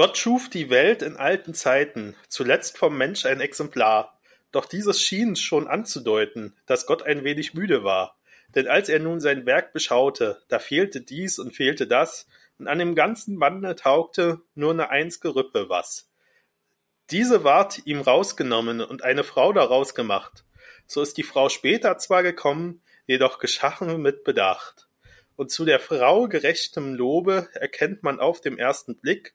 Gott schuf die Welt in alten Zeiten, zuletzt vom Mensch ein Exemplar. Doch dieses schien schon anzudeuten, dass Gott ein wenig müde war. Denn als er nun sein Werk beschaute, da fehlte dies und fehlte das, und an dem ganzen Bande taugte nur ne einz'ge Rippe was. Diese ward ihm rausgenommen und eine Frau daraus gemacht. So ist die Frau später zwar gekommen, jedoch geschachen mit Bedacht. Und zu der Frau gerechtem Lobe erkennt man auf dem ersten Blick,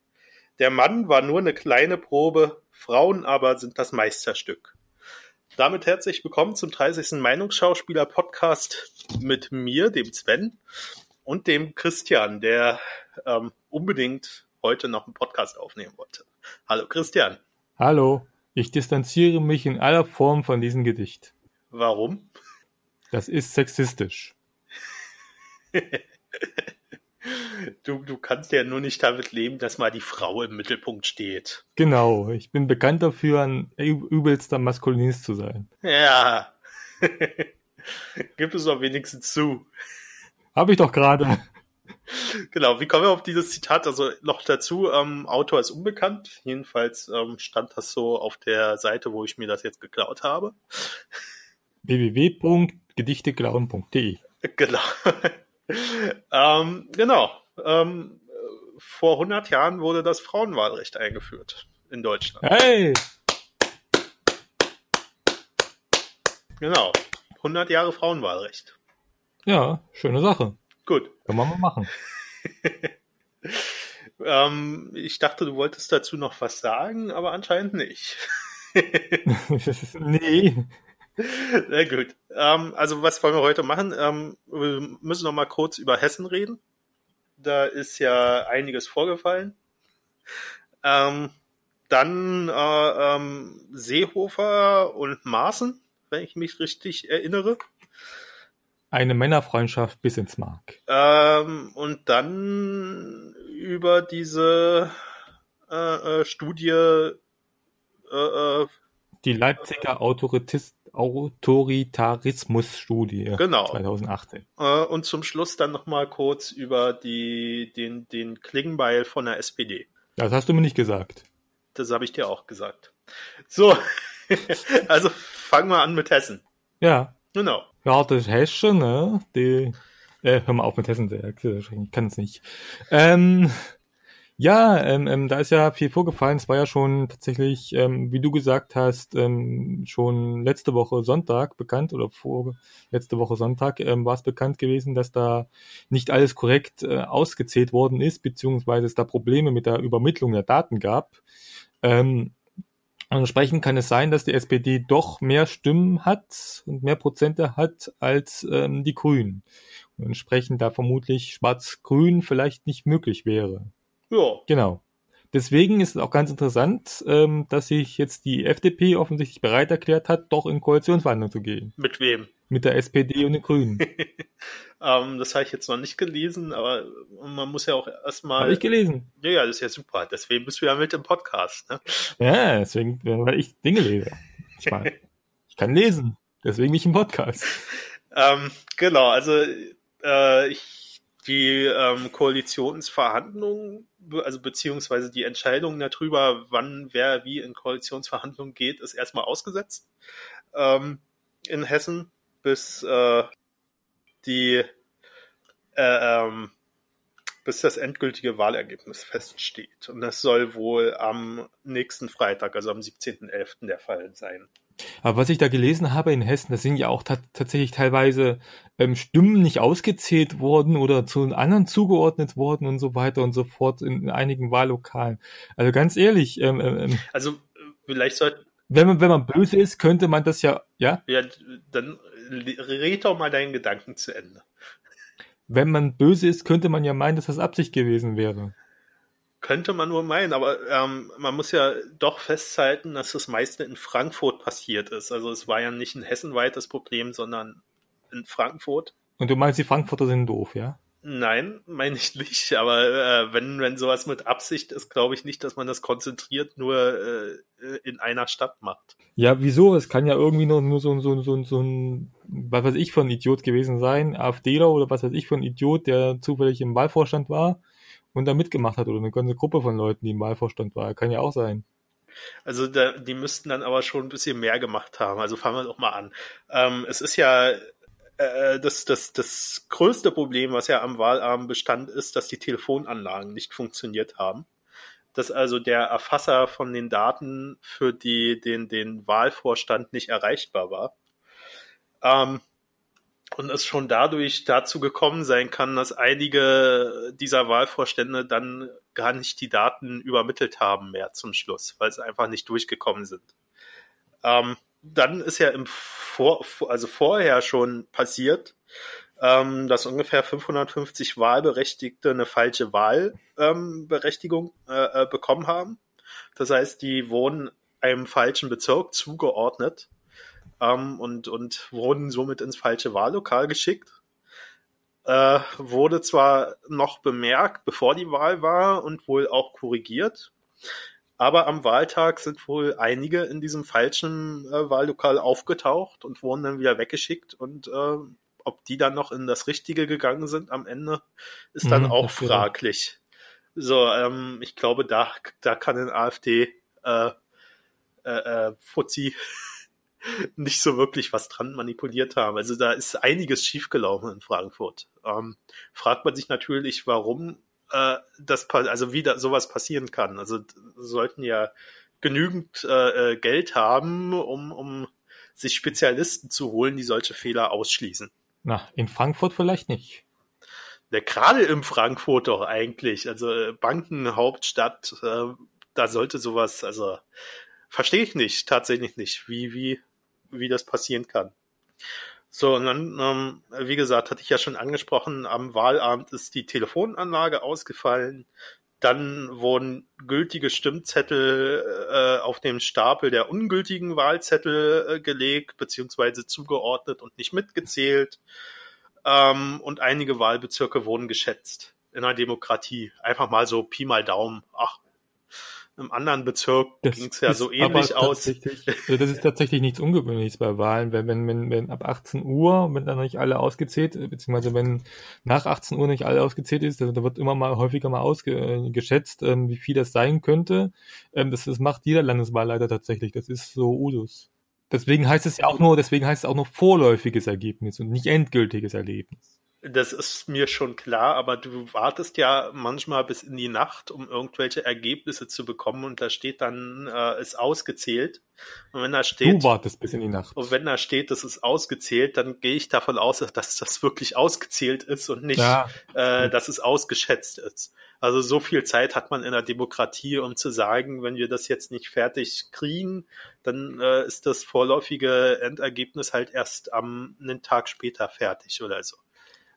der Mann war nur eine kleine Probe, Frauen aber sind das Meisterstück. Damit herzlich willkommen zum 30. Meinungsschauspieler Podcast mit mir, dem Sven und dem Christian, der ähm, unbedingt heute noch einen Podcast aufnehmen wollte. Hallo Christian. Hallo, ich distanziere mich in aller Form von diesem Gedicht. Warum? Das ist sexistisch. Du, du kannst ja nur nicht damit leben, dass mal die Frau im Mittelpunkt steht. Genau, ich bin bekannt dafür, ein übelster Maskulinist zu sein. Ja. Gib es doch wenigstens zu. Habe ich doch gerade. Genau, wie kommen wir auf dieses Zitat? Also noch dazu, ähm, Autor ist unbekannt. Jedenfalls ähm, stand das so auf der Seite, wo ich mir das jetzt geklaut habe. www.gedichteklauen.de Genau. Ähm, genau. Ähm, vor 100 Jahren wurde das Frauenwahlrecht eingeführt in Deutschland. Hey! Genau. 100 Jahre Frauenwahlrecht. Ja, schöne Sache. Gut. Kann man mal machen. ähm, ich dachte, du wolltest dazu noch was sagen, aber anscheinend nicht. nee. Sehr gut. Ähm, also was wollen wir heute machen? Ähm, wir müssen noch mal kurz über Hessen reden. Da ist ja einiges vorgefallen. Ähm, dann äh, ähm, Seehofer und Maaßen, wenn ich mich richtig erinnere. Eine Männerfreundschaft bis ins Mark. Ähm, und dann über diese äh, äh, Studie äh, äh, die Leipziger Autoritist Autoritarismus-Studie genau. 2018. Äh, und zum Schluss dann nochmal kurz über die, den, den Klingbeil von der SPD. Das hast du mir nicht gesagt. Das habe ich dir auch gesagt. So, also fangen wir an mit Hessen. Ja. Genau. Ja, das Hessen, ne? Die, äh, hör mal auf mit Hessen, ich kann es nicht. Ähm, ja, ähm, ähm, da ist ja viel vorgefallen. Es war ja schon tatsächlich, ähm, wie du gesagt hast, ähm, schon letzte Woche Sonntag bekannt oder vor letzte Woche Sonntag ähm, war es bekannt gewesen, dass da nicht alles korrekt äh, ausgezählt worden ist, beziehungsweise es da Probleme mit der Übermittlung der Daten gab. Ähm, entsprechend kann es sein, dass die SPD doch mehr Stimmen hat und mehr Prozente hat als ähm, die Grünen. Und entsprechend da vermutlich Schwarz-Grün vielleicht nicht möglich wäre. Ja. Genau. Deswegen ist es auch ganz interessant, ähm, dass sich jetzt die FDP offensichtlich bereit erklärt hat, doch in Koalitionsverhandlungen zu gehen. Mit wem? Mit der SPD und den Grünen. ähm, das habe ich jetzt noch nicht gelesen, aber man muss ja auch erstmal. Habe ich gelesen. Ja, ja, das ist ja super. Deswegen bist du ja mit im Podcast. Ne? Ja, deswegen, weil ich Dinge lese. Ich, meine, ich kann lesen. Deswegen nicht im Podcast. ähm, genau, also äh, ich die ähm, Koalitionsverhandlungen, also beziehungsweise die Entscheidung darüber, wann wer wie in Koalitionsverhandlungen geht, ist erstmal ausgesetzt ähm, in Hessen, bis äh, die äh, ähm, bis das endgültige Wahlergebnis feststeht. Und das soll wohl am nächsten Freitag, also am 17.11. der Fall sein. Aber was ich da gelesen habe in Hessen, da sind ja auch tatsächlich teilweise ähm, Stimmen nicht ausgezählt worden oder zu anderen zugeordnet worden und so weiter und so fort in, in einigen Wahllokalen. Also ganz ehrlich, ähm, ähm, ähm also vielleicht sollte wenn man wenn man böse ist, könnte man das ja, ja? Ja, dann red doch mal deinen Gedanken zu Ende. Wenn man böse ist, könnte man ja meinen, dass das Absicht gewesen wäre. Könnte man nur meinen, aber ähm, man muss ja doch festhalten, dass das meiste in Frankfurt passiert ist. Also es war ja nicht ein hessenweites Problem, sondern in Frankfurt. Und du meinst, die Frankfurter sind doof, ja? Nein, meine ich nicht. Aber äh, wenn, wenn sowas mit Absicht ist, glaube ich nicht, dass man das konzentriert nur äh, in einer Stadt macht. Ja, wieso? Es kann ja irgendwie nur, nur so, so, so, so ein, was weiß ich, für ein Idiot gewesen sein, AfDler oder was weiß ich für ein Idiot, der zufällig im Wahlvorstand war und da mitgemacht hat oder eine ganze Gruppe von Leuten, die im Wahlvorstand war. Kann ja auch sein. Also da, die müssten dann aber schon ein bisschen mehr gemacht haben. Also fangen wir doch mal an. Ähm, es ist ja äh, das, das, das größte Problem, was ja am Wahlabend bestand, ist, dass die Telefonanlagen nicht funktioniert haben. Dass also der Erfasser von den Daten für die, den, den Wahlvorstand nicht erreichbar war. Ähm, und es schon dadurch dazu gekommen sein kann, dass einige dieser Wahlvorstände dann gar nicht die Daten übermittelt haben mehr zum Schluss, weil sie einfach nicht durchgekommen sind. Ähm, dann ist ja im Vor, also vorher schon passiert, ähm, dass ungefähr 550 Wahlberechtigte eine falsche Wahlberechtigung ähm, äh, bekommen haben. Das heißt, die wurden einem falschen Bezirk zugeordnet ähm, und, und wurden somit ins falsche Wahllokal geschickt. Äh, wurde zwar noch bemerkt, bevor die Wahl war und wohl auch korrigiert, aber am Wahltag sind wohl einige in diesem falschen äh, Wahllokal aufgetaucht und wurden dann wieder weggeschickt und äh, ob die dann noch in das Richtige gegangen sind am Ende, ist dann mhm, auch fraglich. So, ähm, ich glaube, da, da kann ein AfD äh, äh, äh, Fuzzi nicht so wirklich was dran manipuliert haben. Also da ist einiges schiefgelaufen in Frankfurt. Ähm, fragt man sich natürlich, warum äh, das, also wie da sowas passieren kann. Also sollten ja genügend äh, äh, Geld haben, um, um sich Spezialisten zu holen, die solche Fehler ausschließen. Na, in Frankfurt vielleicht nicht. Ja, gerade im Frankfurt doch eigentlich. Also äh, Bankenhauptstadt, äh, da sollte sowas, also verstehe ich nicht, tatsächlich nicht, wie, wie wie das passieren kann. So, und dann, ähm, wie gesagt, hatte ich ja schon angesprochen, am Wahlabend ist die Telefonanlage ausgefallen. Dann wurden gültige Stimmzettel äh, auf dem Stapel der ungültigen Wahlzettel äh, gelegt, beziehungsweise zugeordnet und nicht mitgezählt. Ähm, und einige Wahlbezirke wurden geschätzt in einer Demokratie. Einfach mal so Pi mal Daumen. Ach, im anderen Bezirk ging es ja so ähnlich aus. Das ist tatsächlich nichts Ungewöhnliches bei Wahlen, wenn, wenn, wenn, wenn ab 18 Uhr, wenn dann nicht alle ausgezählt, beziehungsweise wenn nach 18 Uhr nicht alle ausgezählt ist, da wird immer mal häufiger mal ausgeschätzt, ähm, wie viel das sein könnte. Ähm, das, das macht jeder Landeswahlleiter tatsächlich. Das ist so Usus. Deswegen heißt es ja auch nur, deswegen heißt es auch nur vorläufiges Ergebnis und nicht endgültiges Ergebnis. Das ist mir schon klar, aber du wartest ja manchmal bis in die Nacht, um irgendwelche Ergebnisse zu bekommen und da steht dann, äh, ist ausgezählt. Und wenn da steht. Du wartest bis in die Nacht. Und wenn da steht, das ist ausgezählt, dann gehe ich davon aus, dass das wirklich ausgezählt ist und nicht, ja. äh, dass es ausgeschätzt ist. Also so viel Zeit hat man in der Demokratie, um zu sagen, wenn wir das jetzt nicht fertig kriegen, dann äh, ist das vorläufige Endergebnis halt erst am einen Tag später fertig oder so.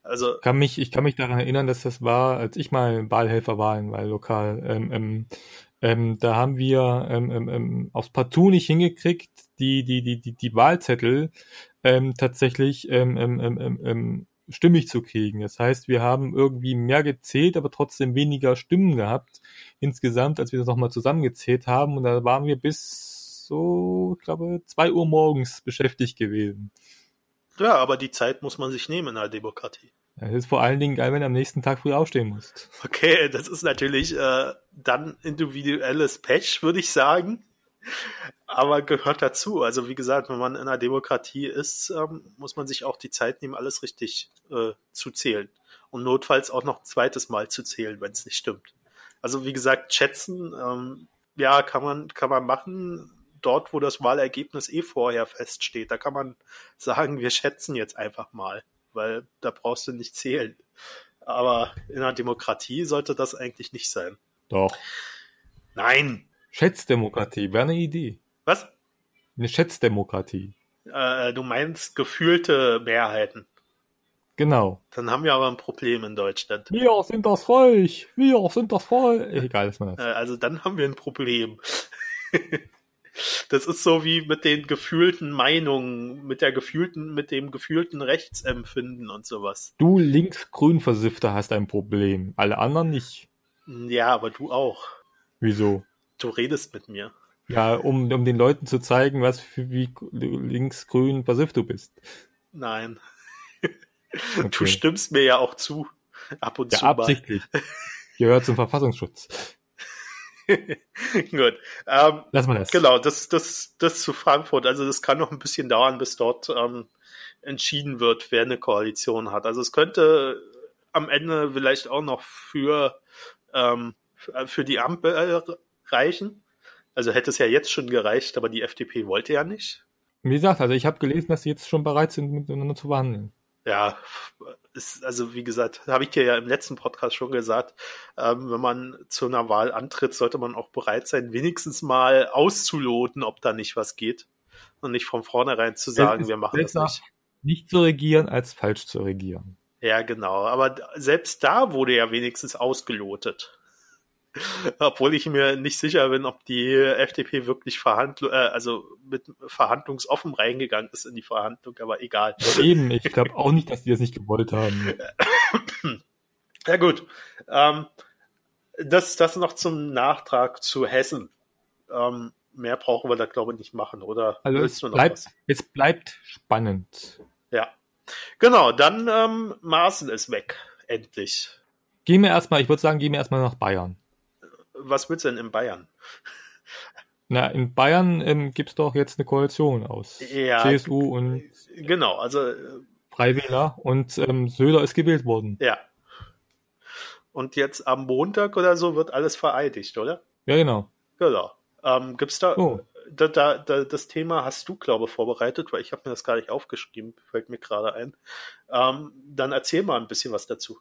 Also ich kann mich, ich kann mich daran erinnern, dass das war, als ich mal Wahlhelfer war in Wahllokal. Ähm, ähm, ähm, da haben wir ähm, ähm, ähm, aufs Partout nicht hingekriegt, die die die die, die Wahlzettel ähm, tatsächlich ähm, ähm, ähm, ähm, stimmig zu kriegen. Das heißt, wir haben irgendwie mehr gezählt, aber trotzdem weniger Stimmen gehabt insgesamt, als wir das nochmal zusammengezählt haben. Und da waren wir bis so, ich glaube, zwei Uhr morgens beschäftigt gewesen. Ja, aber die Zeit muss man sich nehmen in einer Demokratie. Es ist vor allen Dingen geil, wenn du am nächsten Tag früh aufstehen musst. Okay, das ist natürlich äh, dann individuelles Pech, würde ich sagen. Aber gehört dazu. Also wie gesagt, wenn man in einer Demokratie ist, ähm, muss man sich auch die Zeit nehmen, alles richtig äh, zu zählen. Und notfalls auch noch ein zweites Mal zu zählen, wenn es nicht stimmt. Also wie gesagt, schätzen, ähm, ja, kann man, kann man machen dort, wo das Wahlergebnis eh vorher feststeht. Da kann man sagen, wir schätzen jetzt einfach mal, weil da brauchst du nicht zählen. Aber in einer Demokratie sollte das eigentlich nicht sein. Doch. Nein. Schätzdemokratie wäre eine Idee. Was? Eine Schätzdemokratie. Äh, du meinst gefühlte Mehrheiten. Genau. Dann haben wir aber ein Problem in Deutschland. Wir sind das Volk. Wir sind das Volk. Egal, ist man das. Äh, also dann haben wir ein Problem. Das ist so wie mit den gefühlten Meinungen, mit der gefühlten, mit dem gefühlten Rechtsempfinden und sowas. Du links-grün-Versifter hast ein Problem, alle anderen nicht. Ja, aber du auch. Wieso? Du redest mit mir. Ja, um, um den Leuten zu zeigen, was für wie links-grün versifft du bist. Nein. Okay. Du stimmst mir ja auch zu. Ab und ja, zu. Absichtlich. gehört zum Verfassungsschutz. Gut. Ähm, Lass mal das. Genau, das, das, das zu Frankfurt. Also das kann noch ein bisschen dauern, bis dort ähm, entschieden wird, wer eine Koalition hat. Also es könnte am Ende vielleicht auch noch für, ähm, für die Ampel reichen. Also hätte es ja jetzt schon gereicht, aber die FDP wollte ja nicht. Wie gesagt, also ich habe gelesen, dass sie jetzt schon bereit sind, miteinander zu verhandeln. Ja, ist, also wie gesagt, habe ich dir ja im letzten Podcast schon gesagt, ähm, wenn man zu einer Wahl antritt, sollte man auch bereit sein, wenigstens mal auszuloten, ob da nicht was geht. Und nicht von vornherein zu sagen, wir machen das nicht. Nicht zu regieren, als falsch zu regieren. Ja, genau. Aber selbst da wurde ja wenigstens ausgelotet. Obwohl ich mir nicht sicher bin, ob die FDP wirklich verhandl äh, also mit verhandlungsoffen reingegangen ist in die Verhandlung, aber egal. Eben, ich glaube auch nicht, dass die das nicht gewollt haben. Ja gut. Ähm, das, das noch zum Nachtrag zu Hessen. Ähm, mehr brauchen wir da, glaube ich, nicht machen, oder? Also es bleibt, es bleibt spannend. Ja. Genau, dann ähm, Maaßen ist weg, endlich. Gehen wir erstmal, ich würde sagen, gehen wir erstmal nach Bayern was willst du denn in Bayern? Na, in Bayern ähm, gibt es doch jetzt eine Koalition aus ja, CSU und genau, also äh, Freiwähler und ähm, Söder ist gewählt worden. Ja. Und jetzt am Montag oder so wird alles vereidigt, oder? Ja, genau. Genau. Ähm, gibt's da, oh. da, da, da, das Thema hast du, glaube ich, vorbereitet, weil ich habe mir das gar nicht aufgeschrieben, fällt mir gerade ein. Ähm, dann erzähl mal ein bisschen was dazu.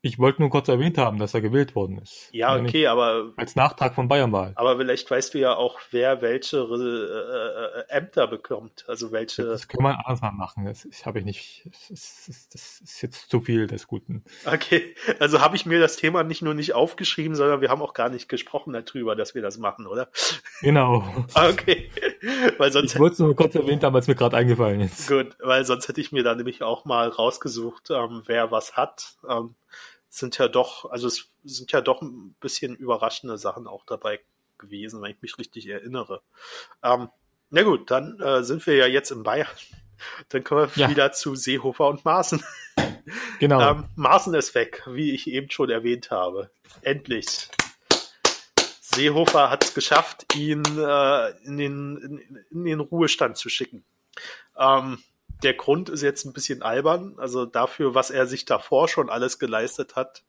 Ich wollte nur kurz erwähnt haben, dass er gewählt worden ist. Ja, okay, aber. Als Nachtrag von Bayernwahl. Aber vielleicht weißt du ja auch, wer welche äh, äh, Ämter bekommt. Also welche. Das kann man anders machen. Das habe ich nicht. Das ist, das ist, jetzt zu viel des Guten. Okay, also habe ich mir das Thema nicht nur nicht aufgeschrieben, sondern wir haben auch gar nicht gesprochen darüber, dass wir das machen, oder? Genau. okay. weil sonst ich wollte es nur kurz erwähnt haben, weil es mir gerade eingefallen ist. Gut, weil sonst hätte ich mir da nämlich auch mal rausgesucht, ähm, wer was hat. Ähm, sind ja doch, also es sind ja doch ein bisschen überraschende Sachen auch dabei gewesen, wenn ich mich richtig erinnere. Ähm, na gut, dann äh, sind wir ja jetzt in Bayern. Dann kommen wir ja. wieder zu Seehofer und Maaßen. Genau. Ähm, Maaßen ist weg, wie ich eben schon erwähnt habe. Endlich. Seehofer hat es geschafft, ihn äh, in, den, in, in, den Ruhestand zu schicken. Ähm, der Grund ist jetzt ein bisschen albern, also dafür, was er sich davor schon alles geleistet hat.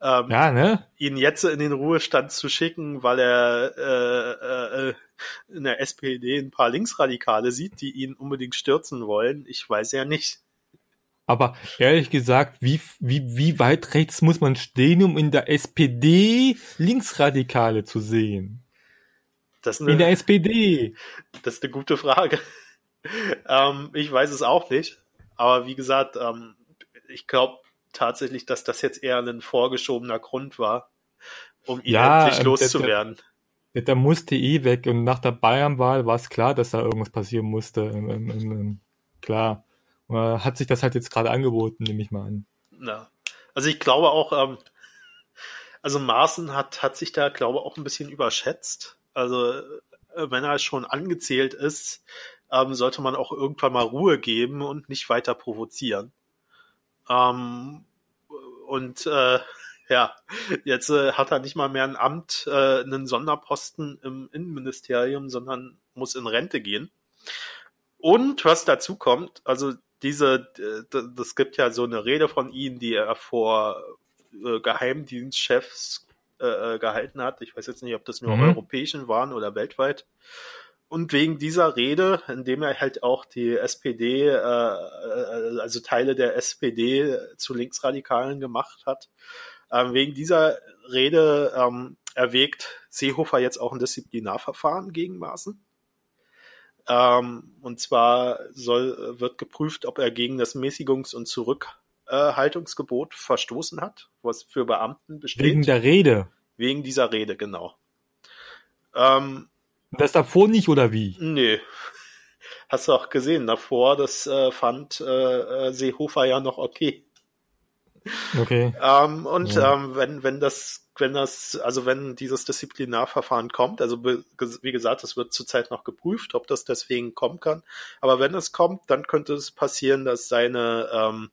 Ähm, ja, ne? Ihn jetzt in den Ruhestand zu schicken, weil er äh, äh, in der SPD ein paar Linksradikale sieht, die ihn unbedingt stürzen wollen. Ich weiß ja nicht. Aber ehrlich gesagt, wie, wie, wie weit rechts muss man stehen, um in der SPD Linksradikale zu sehen? In der SPD. Das ist eine gute Frage ähm, ich weiß es auch nicht. Aber wie gesagt, ähm, ich glaube tatsächlich, dass das jetzt eher ein vorgeschobener Grund war, um ihn ja, endlich ähm, loszuwerden. Der, der, musste eh weg und nach der Bayernwahl war es klar, dass da irgendwas passieren musste. Ähm, klar. Hat sich das halt jetzt gerade angeboten, nehme ich mal an. Ja. Also ich glaube auch, ähm, also Maaßen hat, hat sich da, glaube ich, auch ein bisschen überschätzt. Also äh, wenn er schon angezählt ist, ähm, sollte man auch irgendwann mal Ruhe geben und nicht weiter provozieren. Ähm, und äh, ja, jetzt äh, hat er nicht mal mehr ein Amt, äh, einen Sonderposten im Innenministerium, sondern muss in Rente gehen. Und was dazu kommt, also diese, das gibt ja so eine Rede von ihm, die er vor äh, Geheimdienstchefs äh, gehalten hat. Ich weiß jetzt nicht, ob das nur mhm. europäischen waren oder weltweit. Und wegen dieser Rede, indem er halt auch die SPD, äh, äh, also Teile der SPD zu Linksradikalen gemacht hat, äh, wegen dieser Rede ähm, erwägt Seehofer jetzt auch ein Disziplinarverfahren gegen Maaßen. Ähm, und zwar soll, wird geprüft, ob er gegen das Mäßigungs- und Zurückhaltungsgebot verstoßen hat, was für Beamten besteht. Wegen der Rede. Wegen dieser Rede, genau. Ähm, das davor nicht, oder wie? Nee. Hast du auch gesehen, davor, das äh, fand äh, äh Seehofer ja noch okay. Okay. Ähm, und ja. ähm, wenn, wenn das, wenn das, also wenn dieses Disziplinarverfahren kommt, also wie gesagt, es wird zurzeit noch geprüft, ob das deswegen kommen kann. Aber wenn es kommt, dann könnte es passieren, dass seine ähm,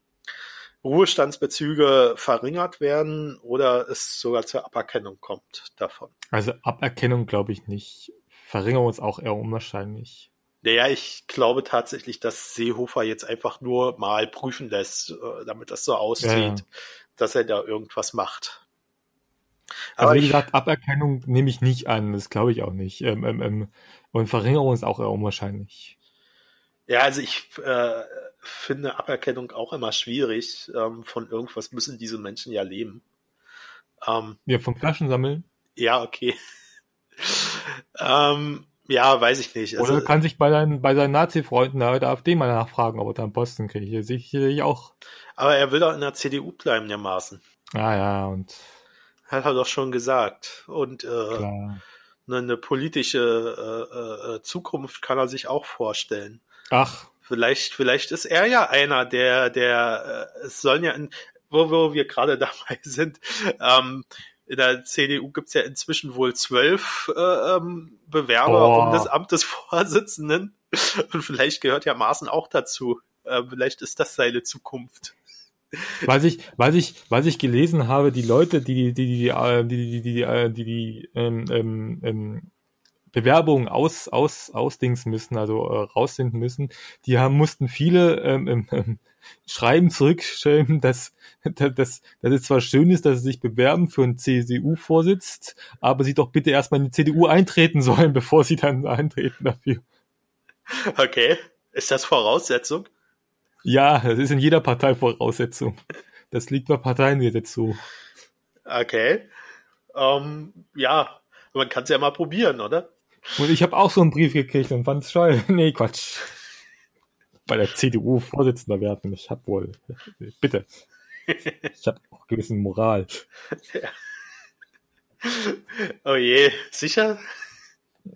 Ruhestandsbezüge verringert werden oder es sogar zur Aberkennung kommt davon. Also Aberkennung glaube ich nicht. Verringerung ist auch eher unwahrscheinlich. Naja, ich glaube tatsächlich, dass Seehofer jetzt einfach nur mal prüfen lässt, äh, damit das so aussieht, ja. dass er da irgendwas macht. Aber also wie gesagt, Aberkennung nehme ich nicht an, das glaube ich auch nicht. Ähm, ähm, ähm, und Verringerung ist auch eher unwahrscheinlich. Ja, also ich äh, finde Aberkennung auch immer schwierig. Ähm, von irgendwas müssen diese Menschen ja leben. Ähm, ja, vom Flaschensammeln? Ja, okay. Ähm, ja, weiß ich nicht. Also, Oder kann sich bei, deinen, bei seinen Nazi-Freunden der AfD mal nachfragen, ob er da einen Posten kriegt. Sicherlich auch. Aber er will doch in der CDU bleiben, der Maßen. Ah ja, und. Hat er doch schon gesagt. Und äh, eine, eine politische äh, äh, Zukunft kann er sich auch vorstellen. Ach. Vielleicht, vielleicht ist er ja einer, der, der, äh, es sollen ja, in, wo, wo wir gerade dabei sind, ähm, in der CDU gibt's ja inzwischen wohl zwölf äh, ähm, Bewerber Boah. um das Amt des Vorsitzenden. Und vielleicht gehört ja Maaßen auch dazu. Äh, vielleicht ist das seine Zukunft. Was ich, was ich, was ich gelesen habe, die Leute, die die die die äh, die die, die, äh, die, die ähm, ähm, ähm, Bewerbungen aus aus ausdings müssen, also äh, rausfinden müssen, die haben mussten viele ähm, ähm, ähm Schreiben zurückschreiben, dass, dass, dass es zwar schön ist, dass sie sich bewerben für einen CSU-Vorsitz, aber sie doch bitte erstmal in die CDU eintreten sollen, bevor sie dann eintreten dafür. Okay. Ist das Voraussetzung? Ja, das ist in jeder Partei Voraussetzung. Das liegt bei Parteiengesetz so. Okay. Ähm, ja, man kann es ja mal probieren, oder? Und ich habe auch so einen Brief gekriegt und fand's scheu. nee, Quatsch. Bei der CDU Vorsitzender werden. Ich hab wohl. Bitte. Ich habe auch gewissen Moral. Ja. Oh je, sicher?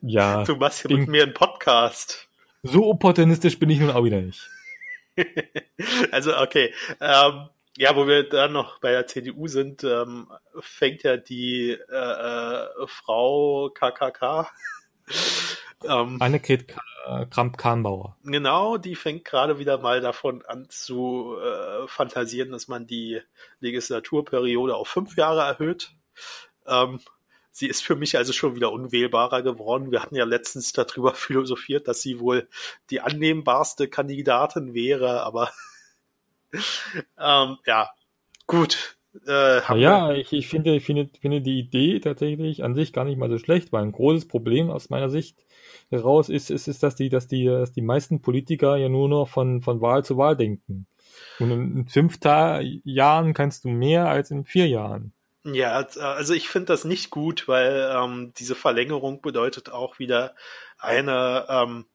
Ja. Du machst hier mit mir einen Podcast. So opportunistisch bin ich nun auch wieder nicht. also, okay. Ähm, ja, wo wir dann noch bei der CDU sind, ähm, fängt ja die äh, äh, Frau KKK ähm, Annegret Kramp-Karrenbauer. Genau, die fängt gerade wieder mal davon an zu äh, fantasieren, dass man die Legislaturperiode auf fünf Jahre erhöht. Ähm, sie ist für mich also schon wieder unwählbarer geworden. Wir hatten ja letztens darüber philosophiert, dass sie wohl die annehmbarste Kandidatin wäre, aber ähm, ja, gut. Äh, ja, ich, ich, finde, ich finde, finde die Idee tatsächlich an sich gar nicht mal so schlecht, weil ein großes Problem aus meiner Sicht heraus ist, ist, ist dass, die, dass, die, dass die meisten Politiker ja nur noch von, von Wahl zu Wahl denken. Und in fünf Ta Jahren kannst du mehr als in vier Jahren. Ja, also ich finde das nicht gut, weil ähm, diese Verlängerung bedeutet auch wieder eine ähm,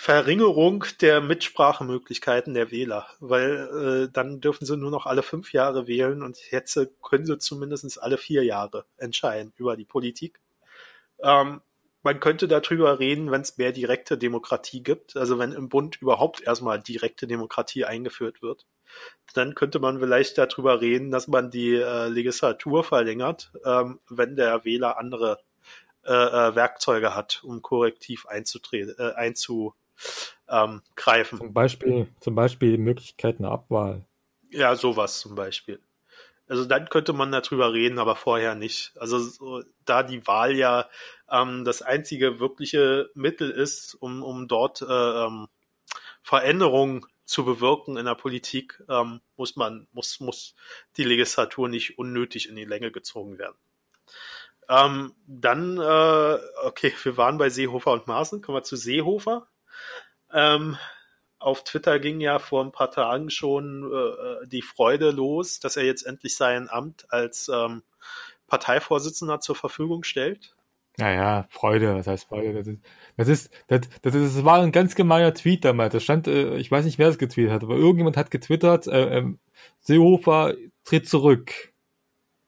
Verringerung der Mitsprachemöglichkeiten der Wähler, weil äh, dann dürfen sie nur noch alle fünf Jahre wählen und jetzt können sie zumindest alle vier Jahre entscheiden über die Politik. Ähm, man könnte darüber reden, wenn es mehr direkte Demokratie gibt, also wenn im Bund überhaupt erstmal direkte Demokratie eingeführt wird. Dann könnte man vielleicht darüber reden, dass man die äh, Legislatur verlängert, ähm, wenn der Wähler andere äh, äh, Werkzeuge hat, um korrektiv einzutreten, äh, einzu ähm, greifen. Zum Beispiel, zum Beispiel die Möglichkeit einer Abwahl. Ja, sowas zum Beispiel. Also dann könnte man darüber reden, aber vorher nicht. Also so, da die Wahl ja ähm, das einzige wirkliche Mittel ist, um, um dort äh, ähm, Veränderungen zu bewirken in der Politik, ähm, muss man, muss, muss die Legislatur nicht unnötig in die Länge gezogen werden. Ähm, dann, äh, okay, wir waren bei Seehofer und Maaßen, kommen wir zu Seehofer. Ähm, auf Twitter ging ja vor ein paar Tagen schon äh, die Freude los, dass er jetzt endlich sein Amt als ähm, Parteivorsitzender zur Verfügung stellt. Naja, Freude, was heißt Freude? Das ist, das ist, das, das, ist, das war ein ganz gemeiner Tweet damals. Das stand, äh, ich weiß nicht, wer es getweetet hat, aber irgendjemand hat getwittert, äh, äh, Seehofer tritt zurück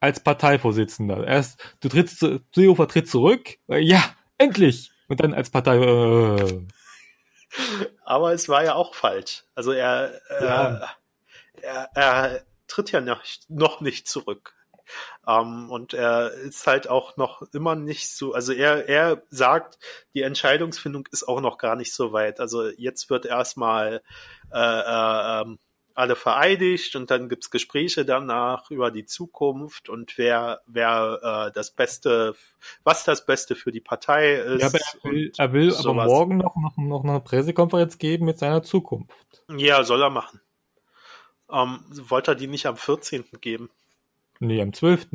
als Parteivorsitzender. Erst, du trittst, Seehofer tritt zurück, äh, ja, endlich! Und dann als Partei, äh, aber es war ja auch falsch. Also er, ja. äh, er, er tritt ja noch, noch nicht zurück. Ähm, und er ist halt auch noch immer nicht so, also er, er sagt, die Entscheidungsfindung ist auch noch gar nicht so weit. Also jetzt wird erstmal äh, äh, ähm, alle vereidigt und dann gibt's Gespräche danach über die Zukunft und wer, wer äh, das Beste, was das Beste für die Partei ist. Ja, aber er will, er will aber morgen noch, noch, noch eine Pressekonferenz geben mit seiner Zukunft. Ja, soll er machen. Ähm, wollte er die nicht am 14. geben? Nee, am 12.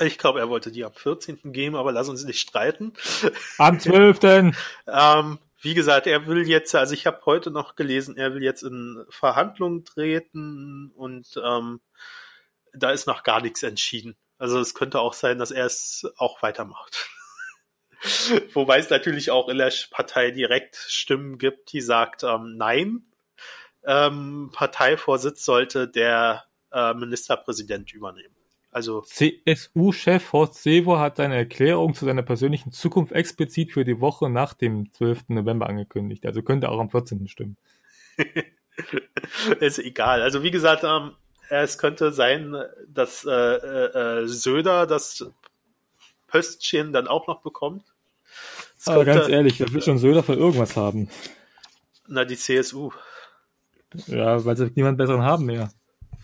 Ich glaube, er wollte die am 14. geben, aber lass uns nicht streiten. Am 12. Ähm, wie gesagt, er will jetzt, also ich habe heute noch gelesen, er will jetzt in Verhandlungen treten und ähm, da ist noch gar nichts entschieden. Also es könnte auch sein, dass er es auch weitermacht. Wobei es natürlich auch in der Partei direkt Stimmen gibt, die sagt, ähm, nein, ähm, Parteivorsitz sollte der äh, Ministerpräsident übernehmen. Also CSU-Chef Horst Seehofer hat seine Erklärung zu seiner persönlichen Zukunft explizit für die Woche nach dem 12. November angekündigt. Also könnte auch am 14. stimmen. ist egal. Also wie gesagt, ähm, es könnte sein, dass äh, äh, Söder das Pöstchen dann auch noch bekommt. Es Aber könnte- ganz ehrlich, wer will schon Söder für irgendwas haben? Na, die CSU. Ja, weil sie niemand besseren haben mehr.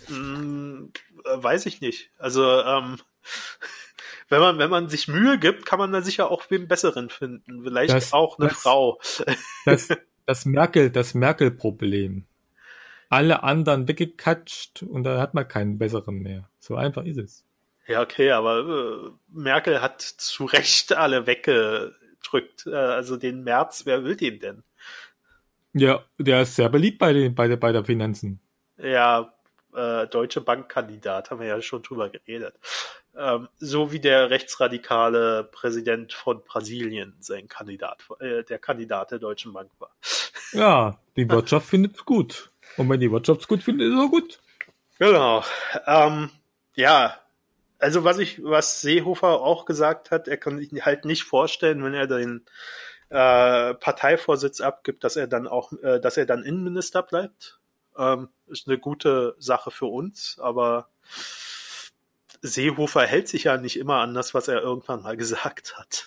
Äh, weiß ich nicht. Also, ähm, wenn man, wenn man sich Mühe gibt, kann man da sicher auch wen besseren finden. Vielleicht Das- auch eine das- Frau. Das, das Merkel, das Merkel-Problem. Alle anderen weggekatscht und dann hat man keinen besseren mehr. So einfach ist es. Ja, okay, aber äh, Merkel hat zu Recht alle weggedrückt. Äh, also den März, wer will den denn? Ja, der ist sehr beliebt bei den, bei der, bei der Finanzen. Ja, äh, Deutsche Bankkandidat, haben wir ja schon drüber geredet. Ähm, so wie der rechtsradikale Präsident von Brasilien sein Kandidat, äh, der Kandidat der Deutschen Bank war. Ja, die Wirtschaft findet es gut. Und wenn die Wirtschaft es gut findet, ist es auch gut. Genau. Ähm, ja, also was ich, was Seehofer auch gesagt hat, er kann sich halt nicht vorstellen, wenn er den äh, Parteivorsitz abgibt, dass er dann auch, äh, dass er dann Innenminister bleibt. Ähm, ist eine gute Sache für uns, aber Seehofer hält sich ja nicht immer an das, was er irgendwann mal gesagt hat.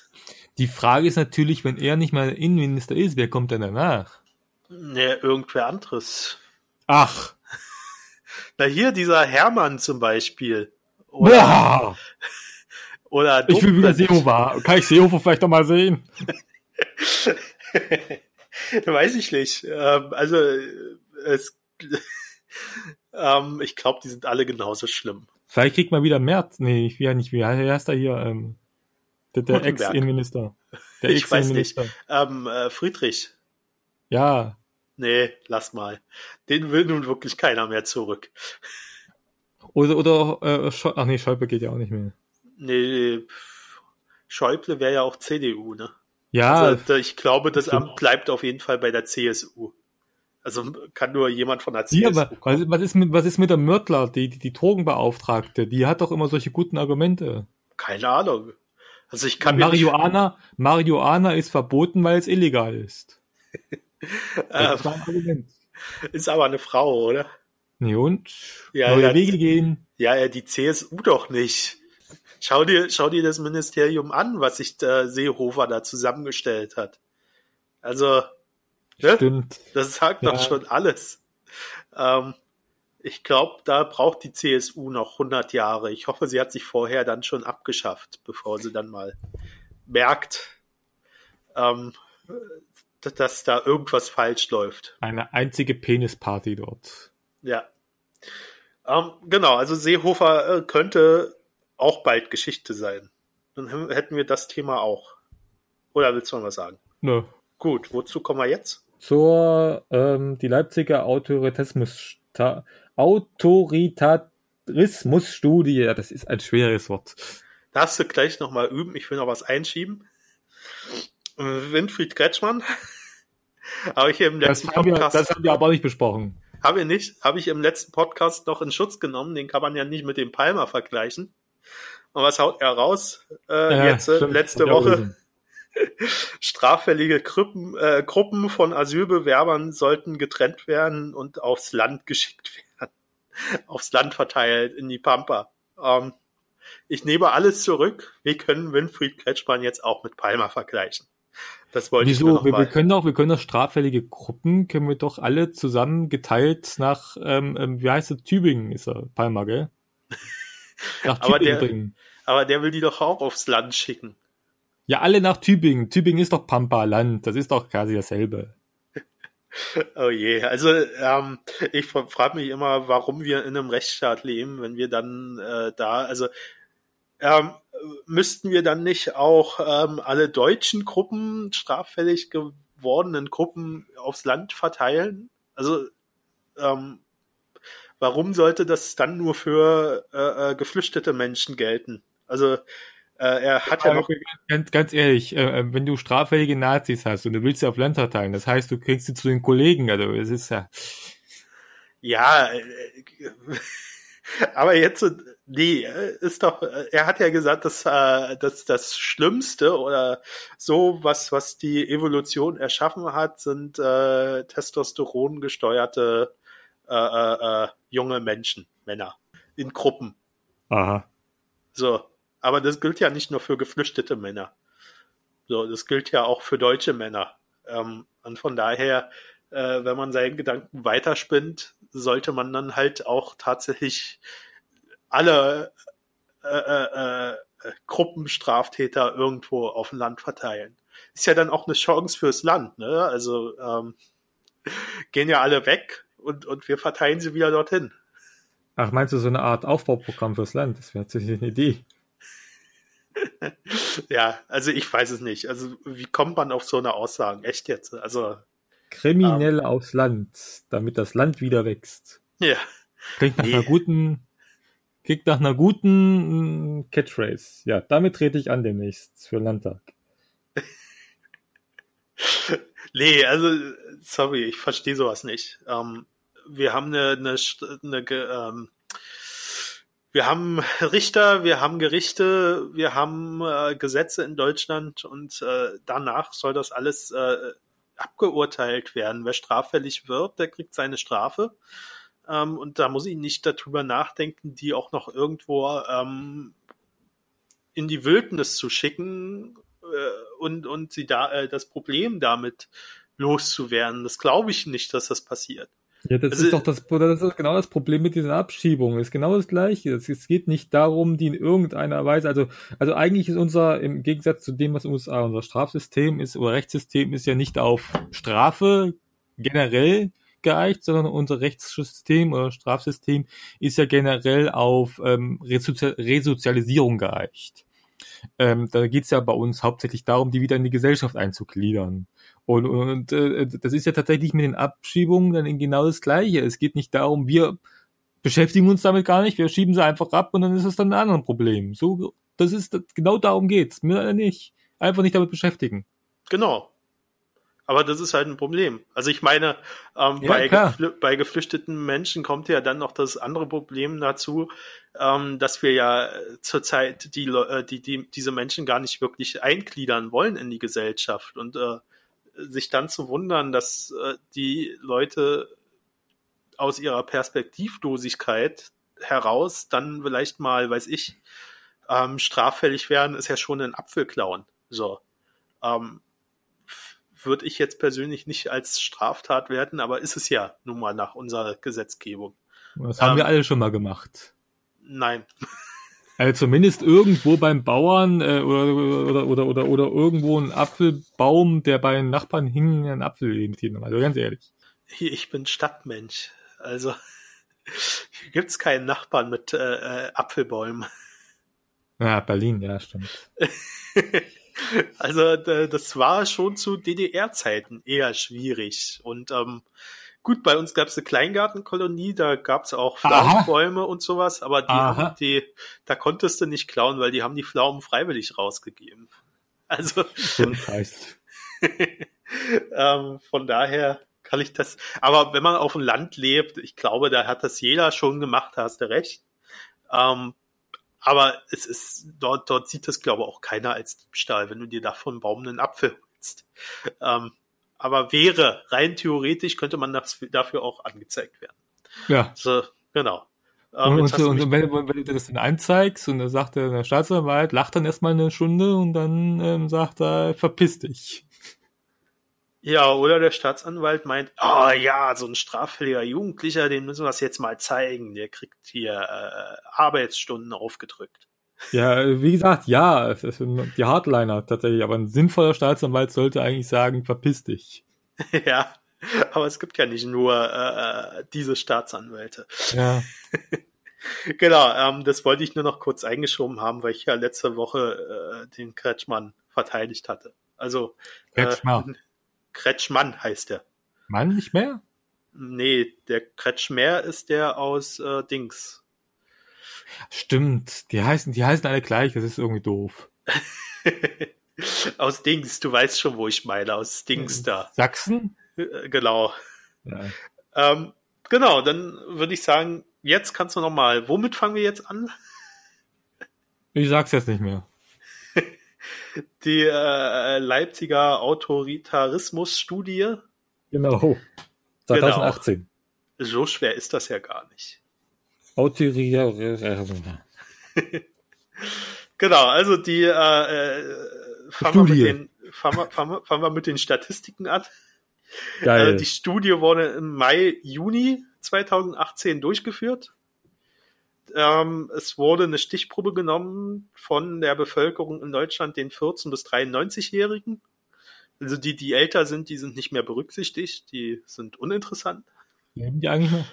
Die Frage ist natürlich, wenn er nicht mal Innenminister ist, wer kommt denn danach? Ne, irgendwer anderes. Ach, Na hier, dieser Hermann zum Beispiel. Oder, boah, oder ich will wieder. Seehofer. Kann ich Seehofer vielleicht noch mal sehen? Weiß ich nicht. Ähm, also es, ähm, ich glaube, die sind alle genauso schlimm. Vielleicht kriegt man wieder Merz. Nee, ich will ja nicht, wie heißt er hier? Ähm, der der. Ex-Innenminister. Der Ich weiß nicht. Ähm, äh, Friedrich, Ja, nee, lass mal. Den will nun wirklich keiner mehr zurück. oder, oder, äh, ach nee, Schäuble geht ja auch nicht mehr. Nee, Schäuble wäre ja auch CDU, ne? Ja, also, ich glaube, das. Amt bleibt auf jeden Fall bei der CSU. Also kann nur jemand von der Ja, CSU aber kommen. was, was, ist mit, was ist mit der Mörtler, die, die, die Drogenbeauftragte? Die hat doch immer solche guten Argumente. Keine Ahnung. Also ich kann mir nicht, Marihuana, Marihuana ist verboten, weil es illegal ist. Das äh, ein Argument. ist aber eine Frau, oder? Nee, und? Ja, Neue ja. Wege gehen. Ja, ja, die CSU doch nicht. Schau dir, schau dir das Ministerium an, was sich der Seehofer da zusammengestellt hat. Also, ne? Stimmt. das sagt Ja. doch schon alles. Ähm, ich glaube, da braucht die CSU noch 100 Jahre. Ich hoffe, sie hat sich vorher dann schon abgeschafft, bevor sie dann mal merkt, ähm, dass, da irgendwas falsch läuft. Eine einzige Penisparty dort. Ja. Ähm, genau, also Seehofer äh, könnte auch bald Geschichte sein. Dann hä- hätten wir das Thema auch. Oder willst du noch was sagen? Nö. Gut, wozu kommen wir jetzt? Zur, ähm, die Leipziger Autoritätismus, Autoritarismusstudie. Ja, das ist ein schweres Wort. Darfst du gleich nochmal üben? Ich will noch was einschieben. Äh, Winfried Kretschmann. habe ich im Das letzten haben, wir, Podcast. das haben wir aber nicht besprochen. Habe ich nicht. Habe ich im letzten Podcast noch in Schutz genommen. Den kann man ja nicht mit dem Palmer vergleichen. Und was haut er raus? Äh, Ja, jetzt, äh, stimmt. letzte Woche. Straffällige Gruppen, äh, Gruppen von Asylbewerbern sollten getrennt werden und aufs Land geschickt werden. aufs Land verteilt in die Pampa. Ähm, ich nehme alles zurück. Wir können Winfried Kretschmann jetzt auch mit Palmer vergleichen. Das wollte Wieso? ich noch Wir, können doch, wir können doch straffällige Gruppen, können wir doch alle zusammen geteilt nach, ähm, ähm, wie heißt es, Tübingen ist er, Palma, gell? Nach Aber Tübingen der- bringen. Aber der will die doch auch aufs Land schicken. Ja, alle nach Tübingen. Tübingen ist doch Pampa-Land. Das ist doch quasi dasselbe. Oh je, also ähm, ich frage mich immer, warum wir in einem Rechtsstaat leben, wenn wir dann äh, da, also ähm, müssten wir dann nicht auch ähm, alle deutschen Gruppen, straffällig gewordenen Gruppen aufs Land verteilen? Also ähm, warum sollte das dann nur für äh, äh, geflüchtete Menschen gelten? Also er hat ja noch Ganz, ganz ehrlich, äh, äh, wenn du straffällige Nazis hast und du willst sie auf Land verteilen, das heißt, du kriegst sie zu den Kollegen, also es ist ja, Ja, äh, aber jetzt, äh, nee, äh, ist doch, äh, er hat ja gesagt, dass, äh, dass das Schlimmste oder so, was, was die Evolution erschaffen hat, sind äh, Testosteron gesteuerte äh, äh, äh, junge Menschen, Männer, in Gruppen. aha. So. Aber das gilt ja nicht nur für geflüchtete Männer. So, das gilt ja auch für deutsche Männer. Ähm, und von daher, äh, wenn man seinen Gedanken weiterspinnt, sollte man dann halt auch tatsächlich alle äh, äh, äh, Gruppenstraftäter irgendwo auf dem Land verteilen. Ist ja dann auch eine Chance fürs Land, ne? Also ähm, gehen ja alle weg und, und wir verteilen sie wieder dorthin. Ach, meinst du so eine Art Aufbauprogramm fürs Land? Das wäre tatsächlich eine Idee. Ja, also ich weiß es nicht. Also wie kommt man auf so eine Aussage? Echt jetzt? Also Kriminelle aufs Land, damit das Land wieder wächst. ja, Klingt nach Nee. einer guten, klingt nach einer guten mm, Catchphrase. Ja, damit trete ich an demnächst für den Landtag. nee, also sorry, ich verstehe sowas nicht. Ähm, wir haben eine, eine, eine ähm, wir haben Richter, wir haben Gerichte, wir haben äh, Gesetze in Deutschland und äh, danach soll das alles äh, abgeurteilt werden. Wer straffällig wird, der kriegt seine Strafe. Ähm, und da muss ich nicht darüber nachdenken, die auch noch irgendwo ähm, in die Wildnis zu schicken äh, und, und sie da äh, das Problem damit loszuwerden. Das glaube ich nicht, dass das passiert. Ja, das Also- ist doch das, das ist genau das Problem mit diesen Abschiebungen. Es ist genau das Gleiche. Es, geht nicht darum, die in irgendeiner Weise, also, also eigentlich ist unser, im Gegensatz zu dem, was USA unser Strafsystem ist, oder Rechtssystem ist ja nicht auf Strafe generell geeicht, sondern unser Rechtssystem oder Strafsystem ist ja generell auf ähm, Resozial Resozialisierung geeicht. Ähm, da geht's ja bei uns hauptsächlich darum, die wieder in die Gesellschaft einzugliedern. Und, und äh, das ist ja tatsächlich mit den Abschiebungen dann genau das Gleiche. Es geht nicht darum, wir beschäftigen uns damit gar nicht, wir schieben sie einfach ab und dann ist es dann ein anderes Problem. So, das ist genau darum geht's. Mir nicht. Einfach nicht damit beschäftigen. Genau. Aber das ist halt ein Problem. Also ich meine, ähm, Ja, bei, geflü bei geflüchteten Menschen kommt ja dann noch das andere Problem dazu, ähm, dass wir ja äh, zurzeit die, äh, die, die diese Menschen gar nicht wirklich eingliedern wollen in die Gesellschaft und äh, sich dann zu wundern, dass äh, die Leute aus ihrer Perspektivlosigkeit heraus dann vielleicht mal, weiß ich, ähm, straffällig werden, ist ja schon ein Apfelklauen. So. Ähm, würde ich jetzt persönlich nicht als Straftat werten, aber ist es ja nun mal nach unserer Gesetzgebung. Das haben Ähm. wir alle schon mal gemacht. Nein. Also zumindest irgendwo beim Bauern äh, oder, oder, oder, oder, oder irgendwo ein Apfelbaum, der bei den Nachbarn hing, einen Apfel imitiert. Also ganz ehrlich. Ich bin Stadtmensch. Also hier gibt's keinen Nachbarn mit äh, äh, Apfelbäumen. Ja, Berlin, ja, stimmt. also das war schon zu DDR-Zeiten eher schwierig. Und ähm, gut, bei uns gab's eine Kleingartenkolonie, da gab's auch Aha. Pflaumenbäume und sowas, aber die, haben die, da konntest du nicht klauen, weil die haben die Pflaumen freiwillig rausgegeben. Also ähm, von daher kann ich das. Aber wenn man auf dem Land lebt, ich glaube, da hat das jeder schon gemacht, da hast du recht. Ähm, aber es ist, dort, dort sieht das, glaube ich, auch keiner als Diebstahl, wenn du dir da von Baum einen Apfel holst. Ähm, aber wäre, rein theoretisch, könnte man das, dafür auch angezeigt werden. Ja. So, genau. Ähm, Und, und, und, wenn, wenn du das dann anzeigst und dann sagt der, Staatsanwalt, lacht dann erstmal eine Stunde und dann ähm, sagt er, verpiss dich. Ja, oder der Staatsanwalt meint, oh ja, so ein straffälliger Jugendlicher, den müssen wir es jetzt mal zeigen. Der kriegt hier äh, Arbeitsstunden aufgedrückt. Ja, wie gesagt, ja, die Hardliner tatsächlich, aber ein sinnvoller Staatsanwalt sollte eigentlich sagen, verpiss dich. ja, aber es gibt ja nicht nur äh, äh diese Staatsanwälte. Ja. genau, ähm, das wollte ich nur noch kurz eingeschoben haben, weil ich ja letzte Woche äh, den Kretschmann verteidigt hatte. Also Kretschmer. Äh, Kretschmann heißt er. Mann nicht mehr? Nee, der Kretschmer ist der aus äh, Dings. Stimmt, die heißen, die heißen alle gleich, das ist irgendwie doof. aus Dings, du weißt schon, wo ich meine, aus Dings da. Sachsen? Äh, genau. Ja. Ähm, genau, dann würde ich sagen, jetzt kannst du noch mal. Womit fangen wir jetzt an? Ich sag's jetzt nicht mehr. Die äh, Leipziger Autoritarismus-Studie. Genau. 2018. Genau. So schwer ist das ja gar nicht. Genau, also die äh, äh fangen, wir mit den, fangen, fangen, wir, fangen wir mit den Statistiken an. Geil. Äh, die Studie wurde im Mai, Juni 2018 durchgeführt. Ähm, es wurde eine Stichprobe genommen von der Bevölkerung in Deutschland, den 14- bis 93-Jährigen. Also die, die älter sind, die sind nicht mehr berücksichtigt, die sind uninteressant. Leben die eigentlich noch?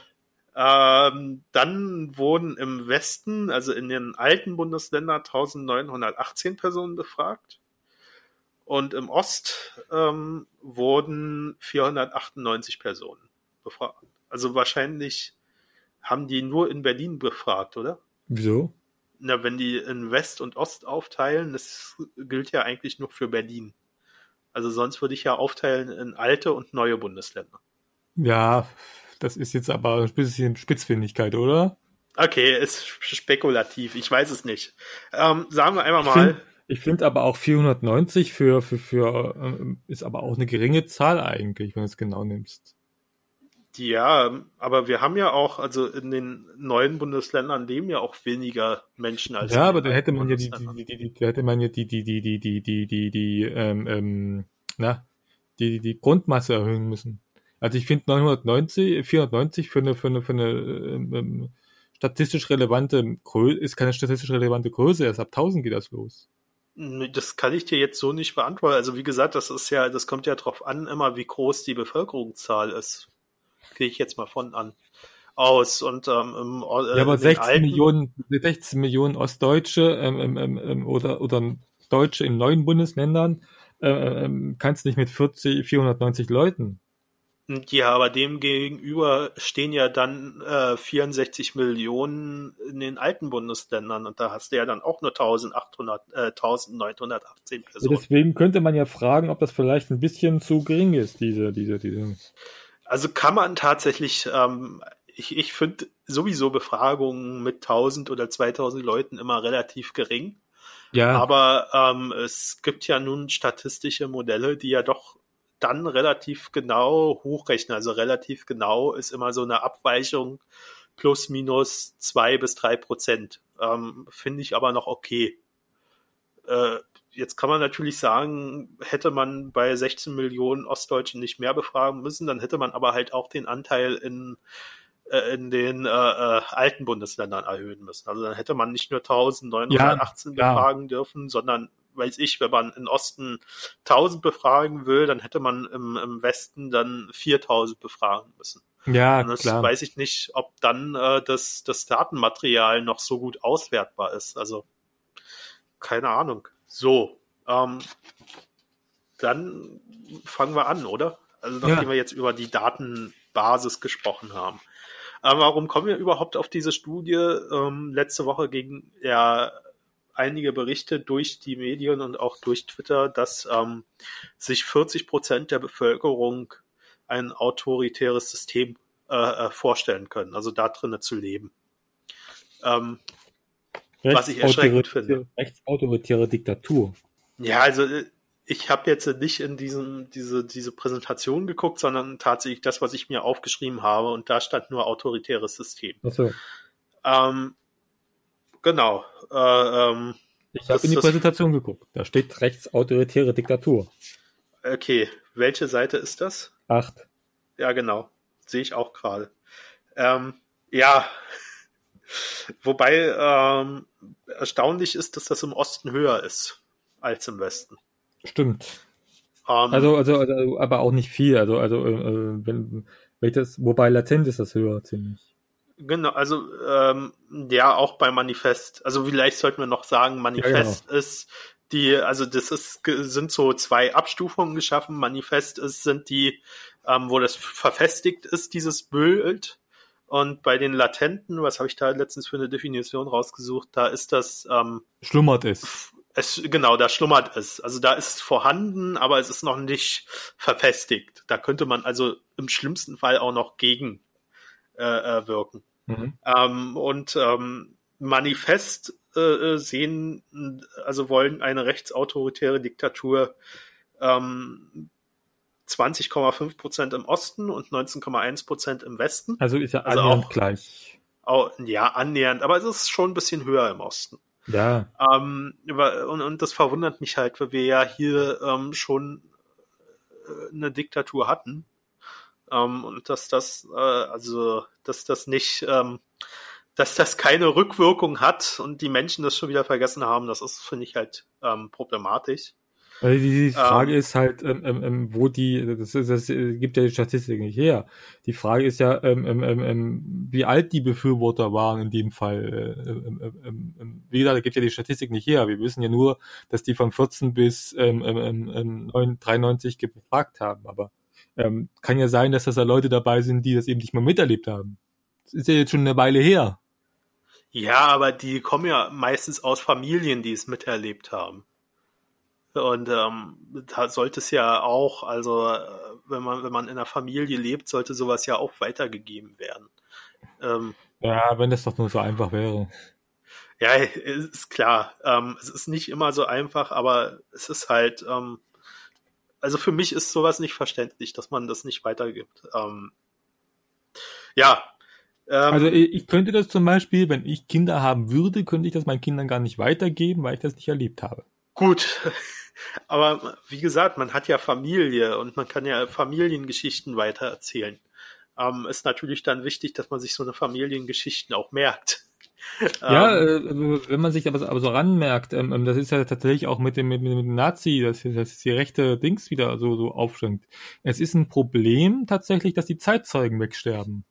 Ähm, dann wurden im Westen, also in den alten Bundesländern, 1918 Personen befragt. Und im Ost ähm, wurden 498 Personen befragt. Also wahrscheinlich haben die nur in Berlin befragt, oder? Wieso? Na, wenn die in West und Ost aufteilen, das gilt ja eigentlich nur für Berlin. Also sonst würde ich ja aufteilen in alte und neue Bundesländer. Ja, das ist jetzt aber ein bisschen Spitzfindigkeit, oder? Okay, ist spekulativ. Ich weiß es nicht. Ähm, sagen wir einmal mal. Ich finde find aber auch 490 für, für, für, ähm, ist aber auch eine geringe Zahl eigentlich, wenn du es genau nimmst. Ja, aber wir haben ja auch, also in den neuen Bundesländern leben ja auch weniger Menschen als Ja, aber da hätte man ja die, die, die, die, da hätte man ja die, die, die, die, die, die, die, die, ähm, ähm, na, die, die Grundmasse erhöhen müssen. Also ich finde 990, 490 für eine, für eine, für eine ähm, ähm, statistisch relevante Größe, ist keine statistisch relevante Größe, erst ab 1000 geht das los. Das kann ich dir jetzt so nicht beantworten. Also wie gesagt, das ist ja, das kommt ja drauf an, immer wie groß die Bevölkerungszahl ist gehe ich jetzt mal von an aus und ähm, im, äh, ja, aber 16 alten... Millionen 16 Millionen Ostdeutsche ähm, ähm, ähm, oder oder Deutsche in neuen Bundesländern äh, ähm, kannst nicht mit 40 490 Leuten ja, aber dem gegenüber stehen ja dann äh, 64 Millionen in den alten Bundesländern und da hast du ja dann auch nur 1800, äh, 1918 Personen. Deswegen könnte man ja fragen, ob das vielleicht ein bisschen zu gering ist, diese, diese, diese. Also kann man tatsächlich, ähm, ich, ich finde sowieso Befragungen mit 1000 oder 2000 Leuten immer relativ gering. Ja. Aber ähm, es gibt ja nun statistische Modelle, die ja doch dann relativ genau hochrechnen. Also relativ genau ist immer so eine Abweichung plus minus zwei bis drei Prozent. Ähm, Finde ich aber noch okay. Äh, Jetzt kann man natürlich sagen, hätte man bei 16 Millionen Ostdeutschen nicht mehr befragen müssen, dann hätte man aber halt auch den Anteil in, äh, in den äh, äh, alten Bundesländern erhöhen müssen. Also dann hätte man nicht nur 1918 ja, befragen dürfen, sondern weiß ich, wenn man im Osten 1000 befragen will, dann hätte man im, im Westen dann 4000 befragen müssen. Ja, Und das klar. weiß ich nicht, ob dann äh, das, das Datenmaterial noch so gut auswertbar ist. Also keine Ahnung. So, ähm, dann fangen wir an, oder? Also nachdem ja. wir jetzt über die Datenbasis gesprochen haben. Aber warum kommen wir überhaupt auf diese Studie? Ähm, letzte Woche gingen ja einige Berichte durch die Medien und auch durch Twitter, dass ähm, sich 40 Prozent der Bevölkerung ein autoritäres System äh, äh vorstellen können, also da drinnen zu leben. Ähm, was ich erschreckend finde. Rechtsautoritäre Diktatur. Ja, also äh, ich habe jetzt nicht in diesen, diese, diese Präsentation geguckt, sondern tatsächlich das, was ich mir aufgeschrieben habe und da stand nur autoritäres System. Ach so. Ähm, genau. Äh, ähm, ich habe in die Präsentation geguckt. Da steht rechtsautoritäre Diktatur. Okay, Welche Seite ist das? Acht. Ja, genau. Sehe ich auch gerade. Ähm, ja, wobei ähm, erstaunlich ist, dass das im Osten höher ist als im Westen. Stimmt. Um, ähm, also, also, also, aber auch nicht viel. Also, also, äh, wenn, wenn das, wobei latent ist das höher ziemlich. Genau, also ähm, ja, auch bei Manifest. Also vielleicht sollten wir noch sagen, Manifest ja, genau. ist die, also das ist sind so zwei Abstufungen geschaffen. Manifest ist sind die, ähm, wo das verfestigt ist, dieses Bild. Und bei den Latenten, was habe ich da letztens für eine Definition rausgesucht? Da ist das ähm, schlummert es. Es, genau, da schlummert es. Also da ist es vorhanden, aber es ist noch nicht verfestigt. Da könnte man also im schlimmsten Fall auch noch gegen äh, äh wirken. Mhm. Ähm, und ähm, Manifest äh, äh sehen, also wollen eine rechtsautoritäre Diktatur ähm, 20,5 Prozent im Osten und 19,1 Prozent im Westen. Also ist ja also annähernd auch, gleich. Auch, ja, annähernd, aber es ist schon ein bisschen höher im Osten. Ja. Ähm, und, und das verwundert mich halt, weil wir ja hier ähm, schon äh, eine Diktatur hatten. Ähm, und dass das, äh, also, dass das nicht, ähm, dass das keine Rückwirkung hat und die Menschen das schon wieder vergessen haben, das ist, finde ich halt ähm, problematisch. Also die Frage ähm, ist halt, ähm, ähm, ähm, wo die, das, ist, das gibt ja die Statistik nicht her. Die Frage ist ja, ähm, ähm, ähm, wie alt die Befürworter waren in dem Fall. Äh, ähm, ähm, ähm, wie gesagt, da gibt ja die Statistik nicht her. Wir wissen ja nur, dass die von 14 bis ähm, ähm, 93 gefragt haben. Aber ähm, kann ja sein, dass das da Leute dabei sind, die das eben nicht mal miterlebt haben. Das ist ja jetzt schon eine Weile her. Ja, aber die kommen ja meistens aus Familien, die es miterlebt haben. Und ähm, da sollte es ja auch, also wenn man, wenn man in einer Familie lebt, sollte sowas ja auch weitergegeben werden. Ähm, ja, wenn das doch nur so einfach wäre. Ja, ist klar. Ähm, es ist nicht immer so einfach, aber es ist halt, ähm, also für mich ist sowas nicht verständlich, dass man das nicht weitergibt. Ähm, ja. Ähm, also ich könnte das zum Beispiel, wenn ich Kinder haben würde, könnte ich das meinen Kindern gar nicht weitergeben, weil ich das nicht erlebt habe. Gut, aber wie gesagt, man hat ja Familie und man kann ja Familiengeschichten weitererzählen. Ähm, ist natürlich dann wichtig, dass man sich so eine Familiengeschichten auch merkt. Ja, ähm, äh, wenn man sich aber, aber so ranmerkt, ähm, ähm, das ist ja tatsächlich auch mit dem, mit, mit dem Nazi, dass, dass die rechte Dings wieder so, so aufschwingt. Es ist ein Problem tatsächlich, dass die Zeitzeugen wegsterben.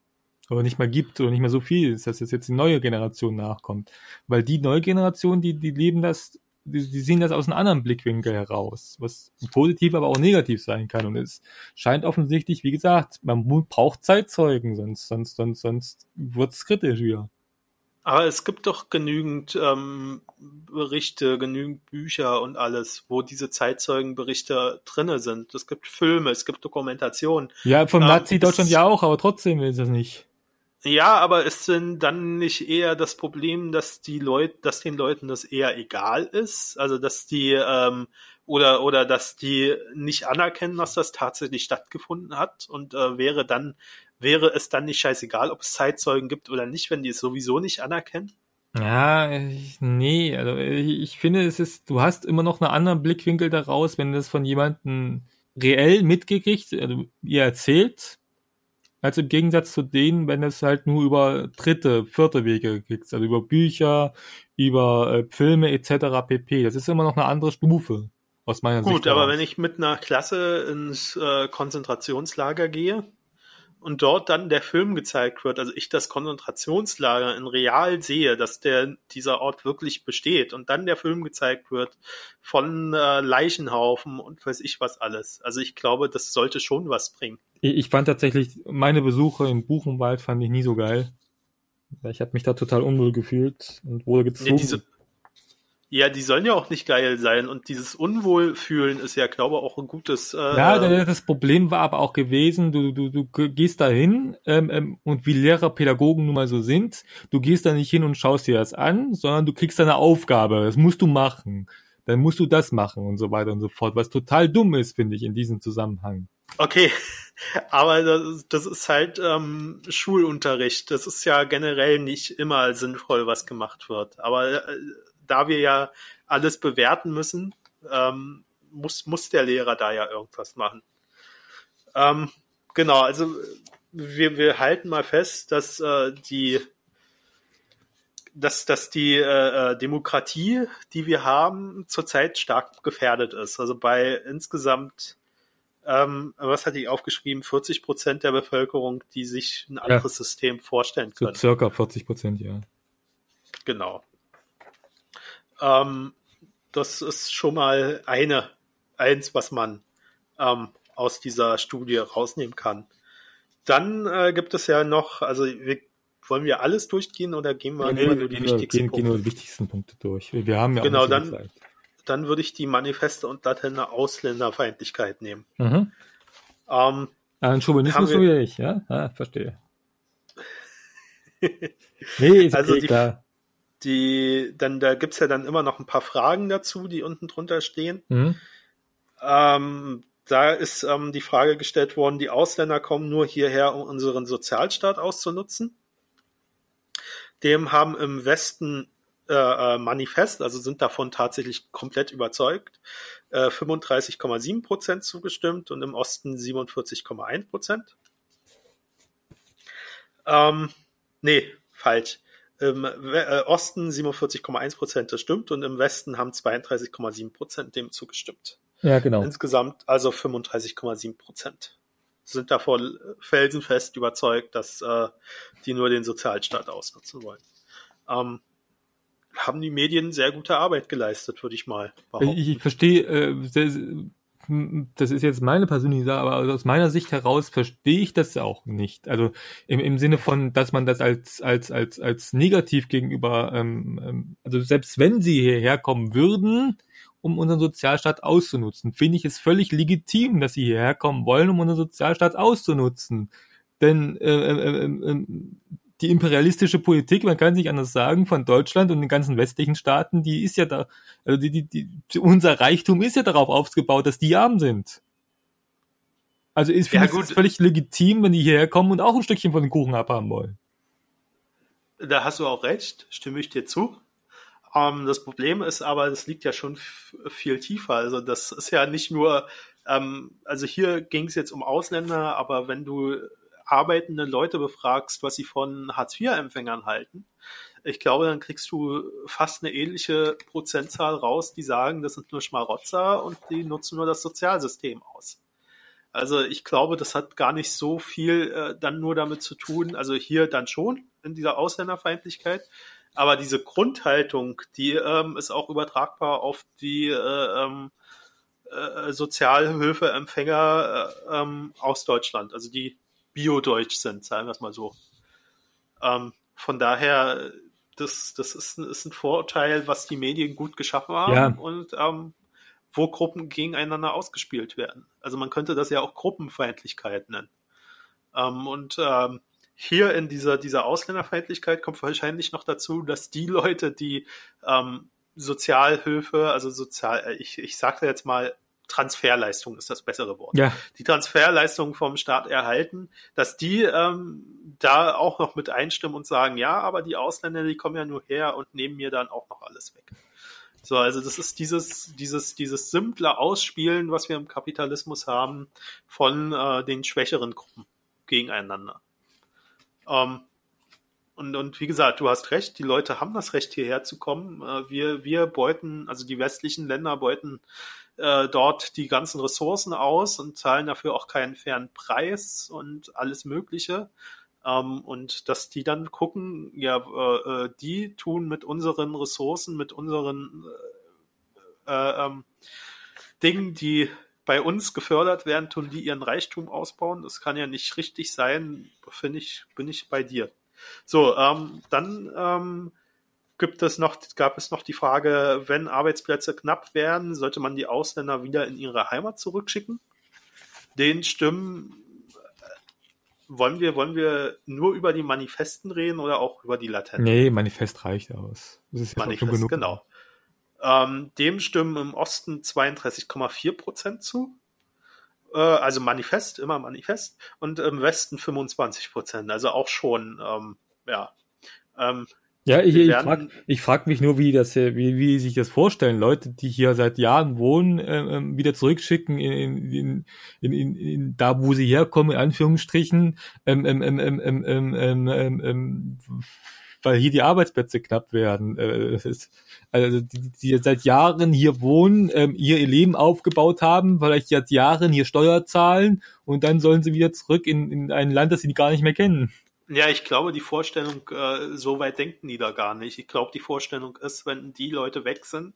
Oder nicht mehr gibt oder nicht mehr so viel ist, dass jetzt die neue Generation nachkommt. Weil die neue Generation, die, die leben das die, die sehen das aus einem anderen Blickwinkel heraus, was positiv, aber auch negativ sein kann. Und es scheint offensichtlich, wie gesagt, man braucht Zeitzeugen, sonst, sonst, sonst, sonst wird es kritisch wieder. Aber es gibt doch genügend ähm, Berichte, genügend Bücher und alles, wo diese Zeitzeugenberichte drinne sind. Es gibt Filme, es gibt Dokumentationen. Ja, vom ähm, Nazi-Deutschland ja auch, aber trotzdem ist es nicht. Ja, aber ist denn dann nicht eher das Problem, dass die Leute, dass den Leuten das eher egal ist? Also dass die ähm, oder oder dass die nicht anerkennen, dass das tatsächlich stattgefunden hat und äh, wäre dann wäre es dann nicht scheißegal, ob es Zeitzeugen gibt oder nicht, wenn die es sowieso nicht anerkennen? Ja, ich, nee, also ich, ich finde, es ist, du hast immer noch einen anderen Blickwinkel daraus, wenn du das von jemandem reell mitgekriegt, also ihr erzählt, also im Gegensatz zu denen, wenn es halt nur über dritte, vierte Wege kriegst, also über Bücher, über äh, Filme etc. pp. Das ist immer noch eine andere Stufe aus meiner Gut, Sicht. Gut, aber wenn ich mit einer Klasse ins äh, Konzentrationslager gehe, und dort dann der Film gezeigt wird, also ich das Konzentrationslager in real sehe, dass der dieser Ort wirklich besteht und dann der Film gezeigt wird von äh, Leichenhaufen und weiß ich was alles. Also ich glaube, das sollte schon was bringen. Ich fand tatsächlich meine Besuche in Buchenwald fand ich nie so geil. Ich habe mich da total unwohl gefühlt und wurde gezwungen. Nee, diese, ja, die sollen ja auch nicht geil sein und dieses Unwohlfühlen ist ja, glaube ich, auch ein gutes. Äh, ja, das Problem war aber auch gewesen, du, du, du gehst da hin ähm, ähm, und wie Lehrer, Pädagogen nun mal so sind, du gehst da nicht hin und schaust dir das an, sondern du kriegst da eine Aufgabe, das musst du machen. Dann musst du das machen und so weiter und so fort, was total dumm ist, finde ich, in diesem Zusammenhang. Okay, aber das, das ist halt ähm, Schulunterricht. Das ist ja generell nicht immer sinnvoll, was gemacht wird. Aber äh, da wir ja alles bewerten müssen, ähm, muss, muss der Lehrer da ja irgendwas machen. Ähm, genau, also wir, wir halten mal fest, dass äh, die dass, dass die äh, äh, Demokratie, die wir haben, zurzeit stark gefährdet ist. Also bei insgesamt, ähm, was hatte ich aufgeschrieben, 40 Prozent der Bevölkerung, die sich ein anderes ja. System vorstellen können. So circa 40 Prozent, ja. Genau. Ähm, das ist schon mal eine, eins, was man ähm, aus dieser Studie rausnehmen kann. Dann äh, gibt es ja noch, also wir wollen wir alles durchgehen oder gehen wir nee, nur die wichtigsten gehen, Punkte? Gehen nur die wichtigsten Punkte durch. Wir haben ja genau, dann, Zeit. dann würde ich die Manifeste und latente Ausländerfeindlichkeit nehmen. Mhm. Ähm, Ein Chauvinismus so wie ich, ja? Ah, verstehe. nee, ist also okay, die, klar. Die, dann, da gibt's ja dann immer noch ein paar Fragen dazu, die unten drunter stehen. Mhm. Ähm, da ist ähm, die Frage gestellt worden, die Ausländer kommen nur hierher, um unseren Sozialstaat auszunutzen. Dem haben im Westen äh, äh Manifest, also sind davon tatsächlich komplett überzeugt, äh, 35,7 Prozent zugestimmt und im Osten 47,1 Prozent. Ähm, nee, falsch. Im äh, Osten 47,1 Prozent, das stimmt, und im Westen haben 32,7 Prozent dem zugestimmt. Ja, genau. Insgesamt also 35,7 Prozent sind davon felsenfest überzeugt, dass äh, die nur den Sozialstaat ausnutzen wollen. Ähm, haben die Medien sehr gute Arbeit geleistet, würde ich mal behaupten. Ich, ich verstehe, äh, das ist jetzt meine persönliche Sache, aber aus meiner Sicht heraus verstehe ich das auch nicht. Also im, im Sinne von, dass man das als als als als negativ gegenüber, ähm, ähm also selbst wenn sie hierher kommen würden, um unseren Sozialstaat auszunutzen. Finde ich es völlig legitim, dass sie hierher kommen wollen, um unseren Sozialstaat auszunutzen. Denn äh, äh, äh, äh, die imperialistische Politik, man kann es nicht anders sagen, von Deutschland und den ganzen westlichen Staaten, die ist ja da, also die, die, die, unser Reichtum ist ja darauf aufgebaut, dass die arm sind. Also ist ja, es völlig legitim, wenn die hierher kommen und auch ein Stückchen von den Kuchen abhaben wollen. Da hast du auch recht, stimme ich dir zu. Ähm, das Problem ist aber, das liegt ja schon viel tiefer. Also das ist ja nicht nur, ähm, also hier ging es jetzt um Ausländer, aber wenn du arbeitende Leute befragst, was sie von Hartz-IV-Empfängern halten, ich glaube, dann kriegst du fast eine ähnliche Prozentzahl raus, die sagen, das sind nur Schmarotzer und die nutzen nur das Sozialsystem aus. Also ich glaube, das hat gar nicht so viel äh, dann nur damit zu tun, also hier dann schon in dieser Ausländerfeindlichkeit, aber diese Grundhaltung, die ähm, ist auch übertragbar auf die äh, ähm, äh, Sozialhilfeempfänger äh, ähm, aus Deutschland, also die biodeutsch sind, sagen wir es mal so. Ähm, von daher, das, das ist, ein, ist ein Vorurteil, was die Medien gut geschaffen haben ja. und ähm, wo Gruppen gegeneinander ausgespielt werden. Also man könnte das ja auch Gruppenfeindlichkeit nennen. Ähm, und ähm, hier in dieser, dieser Ausländerfeindlichkeit kommt wahrscheinlich noch dazu, dass die Leute, die ähm, Sozialhilfe, also sozial, äh, ich, ich sagte jetzt mal, Transferleistung ist das bessere Wort. Ja. Die Transferleistung vom Staat erhalten, dass die ähm, da auch noch mit einstimmen und sagen, ja, aber die Ausländer, die kommen ja nur her und nehmen mir dann auch noch alles weg. So, also das ist dieses, dieses, dieses simple Ausspielen, was wir im Kapitalismus haben, von äh, den schwächeren Gruppen gegeneinander. Ähm, und, und wie gesagt, du hast recht, die Leute haben das Recht, hierher zu kommen. Äh, wir, wir beuten, also die westlichen Länder beuten äh, dort die ganzen Ressourcen aus und zahlen dafür auch keinen fairen Preis und alles Mögliche. Ähm, und dass die dann gucken, ja, äh, äh die tun mit unseren Ressourcen, mit unseren äh, äh, ähm, Dingen, die bei uns gefördert werden, tun die ihren Reichtum ausbauen. Das kann ja nicht richtig sein, finde ich, bin ich bei dir. So, ähm, dann ähm, gibt es noch, gab es noch die Frage, wenn Arbeitsplätze knapp werden, sollte man die Ausländer wieder in ihre Heimat zurückschicken? Den Stimmen äh, wollen wir, wollen wir nur über die Manifesten reden oder auch über die Latenten? Nee, Manifest reicht aus. Das ist Manifest, schon genug. genau. Ähm, dem stimmen im Osten 32,4 Prozent zu. Äh, also Manifest, immer Manifest. Und im Westen 25 Prozent. Also auch schon, ähm, ja. Ähm, ja, ich, ich frage frag mich nur, wie, das, äh, wie, wie sich das vorstellen, Leute, die hier seit Jahren wohnen, ähm, ähm wieder zurückschicken in, in, in, in, da, wo sie herkommen, in Anführungsstrichen, ähm ähm, ähm, ähm, ähm, ähm, ähm, ähm, ähm, weil hier die Arbeitsplätze knapp werden. Äh, das ist, also die, die seit Jahren hier wohnen, ähm, hier ihr Leben aufgebaut haben, vielleicht seit Jahren hier Steuer zahlen und dann sollen sie wieder zurück in, in ein Land, das sie gar nicht mehr kennen. Ja, ich glaube, die Vorstellung, äh, so weit denken die da gar nicht. Ich glaube, die Vorstellung ist, wenn die Leute weg sind,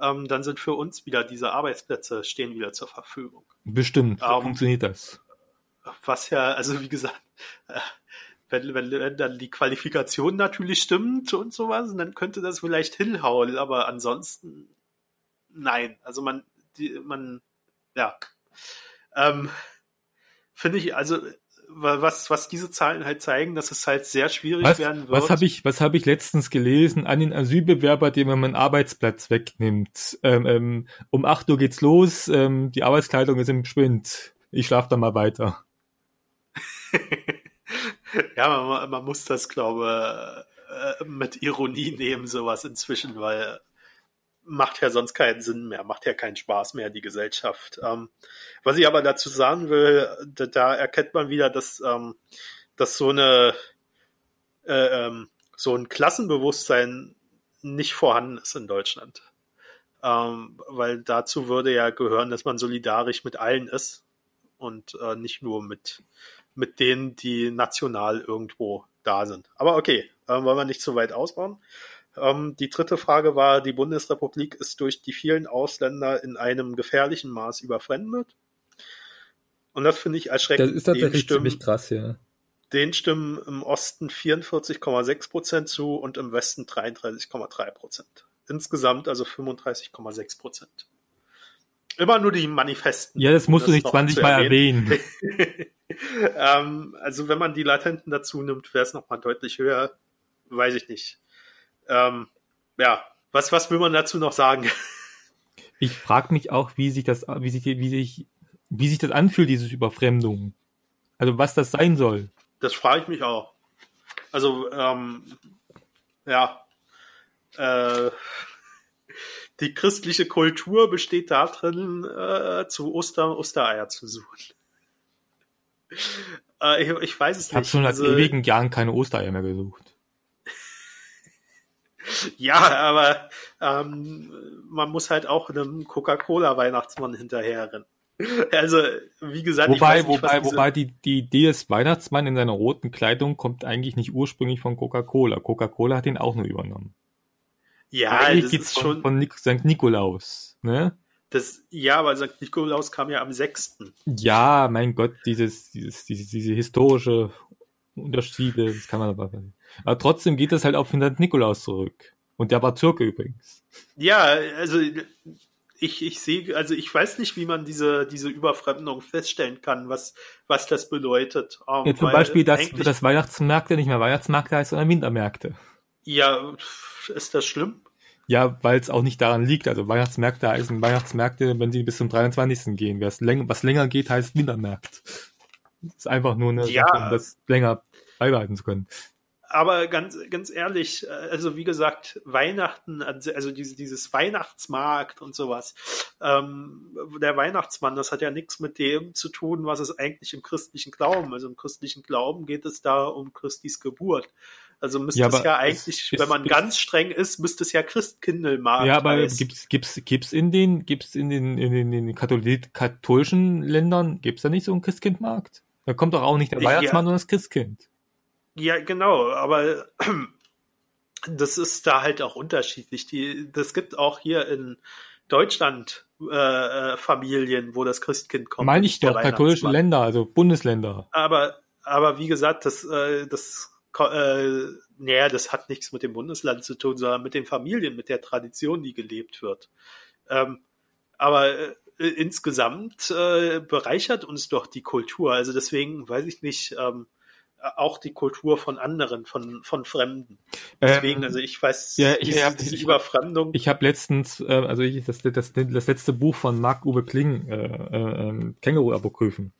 ähm, dann sind für uns wieder diese Arbeitsplätze stehen wieder zur Verfügung. Bestimmt, so ähm, funktioniert das. Was ja, also wie gesagt, äh, wenn, wenn, wenn dann die Qualifikation natürlich stimmt und sowas, dann könnte das vielleicht hinhauen, aber ansonsten nein. Also man, die, man, ja. Ähm, Finde ich, also was, was diese Zahlen halt zeigen, dass es halt sehr schwierig was, werden wird. Was habe ich, was habe ich letztens gelesen an den Asylbewerber, dem man einen Arbeitsplatz wegnimmt? Ähm, ähm, um acht Uhr geht's los, ähm, die Arbeitskleidung ist im Schwind. Ich schlafe da mal weiter. ja, man, man, muss das, glaube äh, mit Ironie nehmen, sowas inzwischen, weil macht ja sonst keinen Sinn mehr, macht ja keinen Spaß mehr, die Gesellschaft. Ähm, was ich aber dazu sagen will, da, da erkennt man wieder, dass, ähm, dass so eine äh, ähm, so ein Klassenbewusstsein nicht vorhanden ist in Deutschland. Ähm, weil dazu würde ja gehören, dass man solidarisch mit allen ist und äh, nicht nur mit, mit denen, die national irgendwo da sind. Aber okay, äh, wollen wir nicht zu weit ausbauen. Ähm, die dritte Frage war, die Bundesrepublik ist durch die vielen Ausländer in einem gefährlichen Maß überfremdet. Und das finde ich erschreckend. Das ist tatsächlich stimmen, ziemlich krass, ja. Den stimmen im Osten 44,6 Prozent zu und im Westen 33,3 Prozent. Insgesamt also 35,6 Prozent. Immer nur die Manifesten. Ja, das musst um das du nicht 20 Mal erwähnen. erwähnen. ähm, also wenn man die Latenten dazu nimmt, wäre es nochmal deutlich höher. Weiß ich nicht. Ähm, ja, was, was will man dazu noch sagen? Ich frage mich auch, wie sich das, wie sich, wie sich, wie sich das anfühlt, dieses Überfremdung. Also was das sein soll. Das frage ich mich auch. Also, ähm, ja, äh, die christliche Kultur besteht darin, äh, zu Ostern Ostereier zu suchen. Äh, ich, ich, weiß es ich nicht. Ich habe schon also, seit ewigen Jahren keine Ostereier mehr gesucht. Ja, aber ähm, man muss halt auch einem Coca-Cola-Weihnachtsmann hinterherrennen. Also, wie gesagt, wobei, nicht, wobei, wobei die, die Idee des Weihnachtsmann in seiner roten Kleidung kommt eigentlich nicht ursprünglich von Coca-Cola. Coca-Cola hat ihn auch nur übernommen. Ja, eigentlich das ist von, schon von Nik St. Nikolaus, ne? Das, ja, aber St. Nikolaus kam ja am 6. Ja, mein Gott, dieses, dieses, diese, diese historische Unterschiede, das kann man aber. Aber trotzdem geht das halt auf den Nikolaus zurück. Und der war Türke übrigens. Ja, also ich, ich sehe, also ich weiß nicht, wie man diese, diese Überfremdung feststellen kann, was, was das bedeutet. Um, ja, zum Beispiel, dass das Weihnachtsmärkte nicht mehr Weihnachtsmärkte heißt, sondern Wintermärkte. Ja, ist das schlimm? Ja, weil es auch nicht daran liegt. Also Weihnachtsmärkte heißen Weihnachtsmärkte, wenn sie bis zum 23. gehen. Was länger, was länger geht, heißt Wintermärkt. Das ist einfach nur eine ja. Sache, um das länger beibehalten zu können. Aber ganz, ganz ehrlich, äh, also wie gesagt, Weihnachten, also diese, dieses Weihnachtsmarkt und sowas, ähm, der Weihnachtsmann, das hat ja nichts mit dem zu tun, was es eigentlich im christlichen Glauben, also im christlichen Glauben geht es da um Christis Geburt. Also müsste ja, es ja eigentlich, ist, wenn man ist, ganz streng ist, müsste es ja Christkindlmarkt Ja, aber heißen. gibt's, gibt's, gibt's in den, gibt's in den, in den, in den katholischen Ländern, gibt's da nicht so einen Christkindmarkt? Da kommt doch auch nicht der Weihnachtsmann, ja. sondern das Christkind. Ja, genau, aber das ist da halt auch unterschiedlich. Die, das gibt auch hier in Deutschland äh, äh Familien, wo das Christkind kommt. Meine ich doch, katholische Länder, also Bundesländer. Aber, aber wie gesagt, das, äh, das, äh, naja, das hat nichts mit dem Bundesland zu tun, sondern mit den Familien, mit der Tradition, die gelebt wird. Ähm, aber äh, äh, insgesamt äh, bereichert uns doch die Kultur. Also deswegen weiß ich nicht, ähm, auch die Kultur von anderen, von, von Fremden. Deswegen, ähm, also ich weiß, ja, ich, diese, diese ich, Überfremdung. Ich habe letztens, äh, also ich, das, das, das letzte Buch von Marc-Uwe Kling, äh, äh, Känguru-Apokryphen,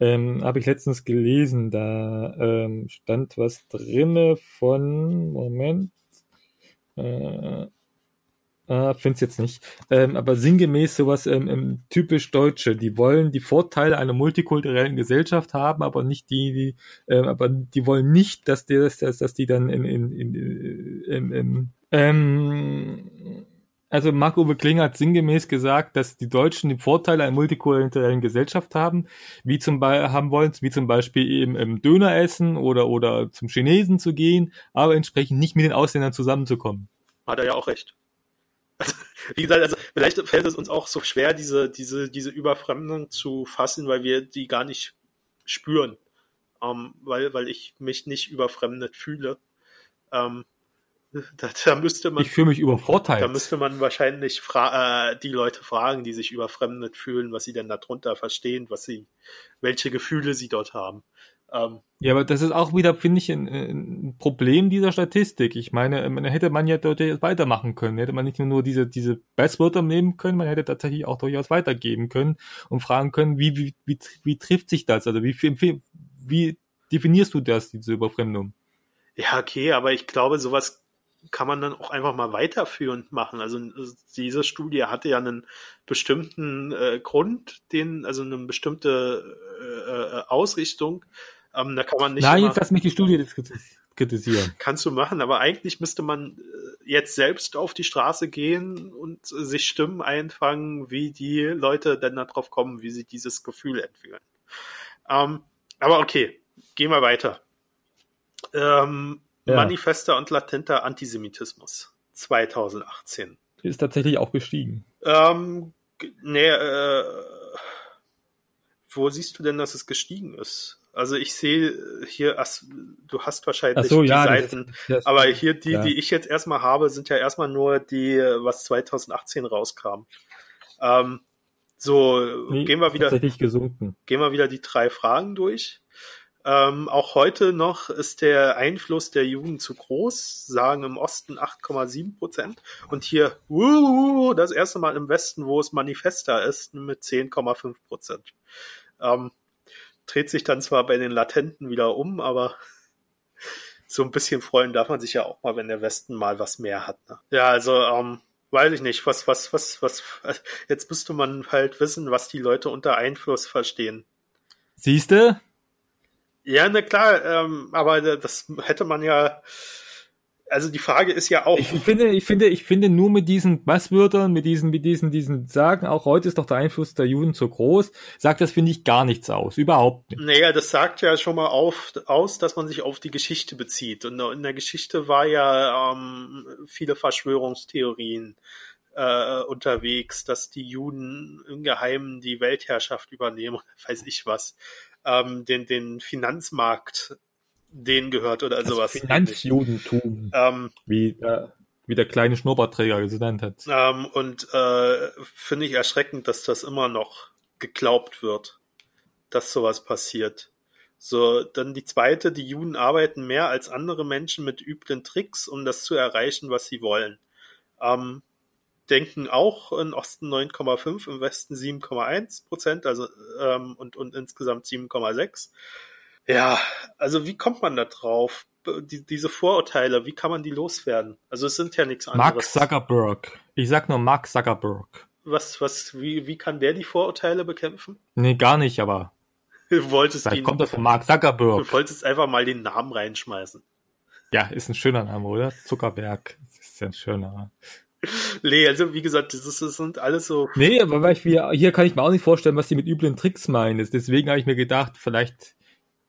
ähm, habe ich letztens gelesen, da ähm, stand was drinne von, Moment, äh, äh, finde es jetzt nicht. Ähm, aber sinngemäß sowas ähm, ähm, typisch Deutsche. Die wollen die Vorteile einer multikulturellen Gesellschaft haben, aber nicht die, die ähm, aber die wollen nicht, dass die, dass, dass die dann in, in, in, in, in ähm, also Marc-Uwe Kling hat sinngemäß gesagt, dass die Deutschen die Vorteile einer multikulturellen Gesellschaft haben, wie zum Beispiel haben wollen, wie zum Beispiel eben im Döner essen oder oder zum Chinesen zu gehen, aber entsprechend nicht mit den Ausländern zusammenzukommen. Hat er ja auch recht. Wie gesagt, also vielleicht fällt es uns auch so schwer, diese diese diese Überfremdung zu fassen, weil wir die gar nicht spüren, ähm, weil weil ich mich nicht überfremdet fühle. Ähm, da, da müsste man. Ich fühle mich übervorteilt. Da müsste man wahrscheinlich äh, die Leute fragen, die sich überfremdet fühlen, was sie denn darunter verstehen, was sie, welche Gefühle sie dort haben. Ähm, ja, aber das ist auch wieder, finde ich, ein, ein, Problem dieser Statistik. Ich meine, man hätte man ja dort weitermachen können. Hätte man nicht nur diese, diese Bestwörter nehmen können, man hätte tatsächlich auch durchaus weitergeben können und fragen können, wie, wie, wie, wie trifft sich das? Also wie, wie, wie definierst du das, diese Überfremdung? Ja, okay, aber ich glaube, sowas kann man dann auch einfach mal weiterführend machen. Also diese Studie hatte ja einen bestimmten äh, Grund, den, also eine bestimmte äh, äh Ausrichtung. Ähm, da kann man nicht. Nein, jetzt lass mich die Studie kritisieren. Kannst du machen, aber eigentlich müsste man äh, jetzt selbst auf die Straße gehen und sich Stimmen einfangen, wie die Leute denn darauf kommen, wie sie dieses Gefühl entwickeln. Ähm, aber okay, gehen wir weiter. Ähm, ja. Manifester und latenter Antisemitismus 2018. Ist tatsächlich auch gestiegen. Ähm, nee, äh, wo siehst du denn, dass es gestiegen ist? Also ich sehe hier, du hast wahrscheinlich so, die ja, Seiten, das, das, aber hier die, ja. die ich jetzt erstmal habe, sind ja erstmal nur die, was 2018 rauskam. Ähm, so, nee, gehen wir wieder, gesunken. gehen wir wieder die drei Fragen durch. Ähm, auch heute noch ist der Einfluss der Jugend zu groß, sagen im Osten 8,7 Prozent und hier uh, das erste Mal im Westen, wo es manifester ist, mit 10,5 Prozent. Ähm, dreht sich dann zwar bei den Latenten wieder um, aber so ein bisschen freuen darf man sich ja auch mal, wenn der Westen mal was mehr hat. Ne? Ja, also ähm, weiß ich nicht, was, was, was, was, jetzt müsste man halt wissen, was die Leute unter Einfluss verstehen. Siehste, ja, na klar, ähm, aber das hätte man ja. Also die Frage ist ja auch. Ich finde, ich finde, ich finde nur mit diesen Basswörtern, mit diesen, mit diesen, diesen Sagen, auch heute ist doch der Einfluss der Juden so groß, sagt das, finde ich, gar nichts aus. Überhaupt nicht. Naja, das sagt ja schon mal auf, aus, dass man sich auf die Geschichte bezieht. Und in der Geschichte war ja ähm, viele Verschwörungstheorien äh, unterwegs, dass die Juden im Geheimen die Weltherrschaft übernehmen, weiß ich was ähm, den, den Finanzmarkt denen gehört oder das sowas. Finanzjudentum. Ähm, wie, äh, wie der kleine Schnurrbartträger genannt hat. Ähm, und äh, finde ich erschreckend, dass das immer noch geglaubt wird, dass sowas passiert. So, dann die zweite, die Juden arbeiten mehr als andere Menschen mit üblen Tricks, um das zu erreichen, was sie wollen. Ähm, denken auch im Osten 9,5, im Westen 7,1 Prozent, also ähm, und, und insgesamt 7,6. Ja, also wie kommt man da drauf? Die, diese Vorurteile, wie kann man die loswerden? Also es sind ja nichts anderes. Mark Zuckerberg. Ich sag nur Mark Zuckerberg. Was, was, wie, wie kann der die Vorurteile bekämpfen? Nee, gar nicht, aber. Du wolltest Vielleicht ihn, kommt das von Mark Zuckerberg. Du wolltest einfach mal den Namen reinschmeißen. Ja, ist ein schöner Name, oder? Zuckerberg. Ist ja ein schöner. Nee, also wie gesagt, das, ist, das sind alles so. Nee, aber ich, hier kann ich mir auch nicht vorstellen, was die mit üblen Tricks meinen. Deswegen habe ich mir gedacht, vielleicht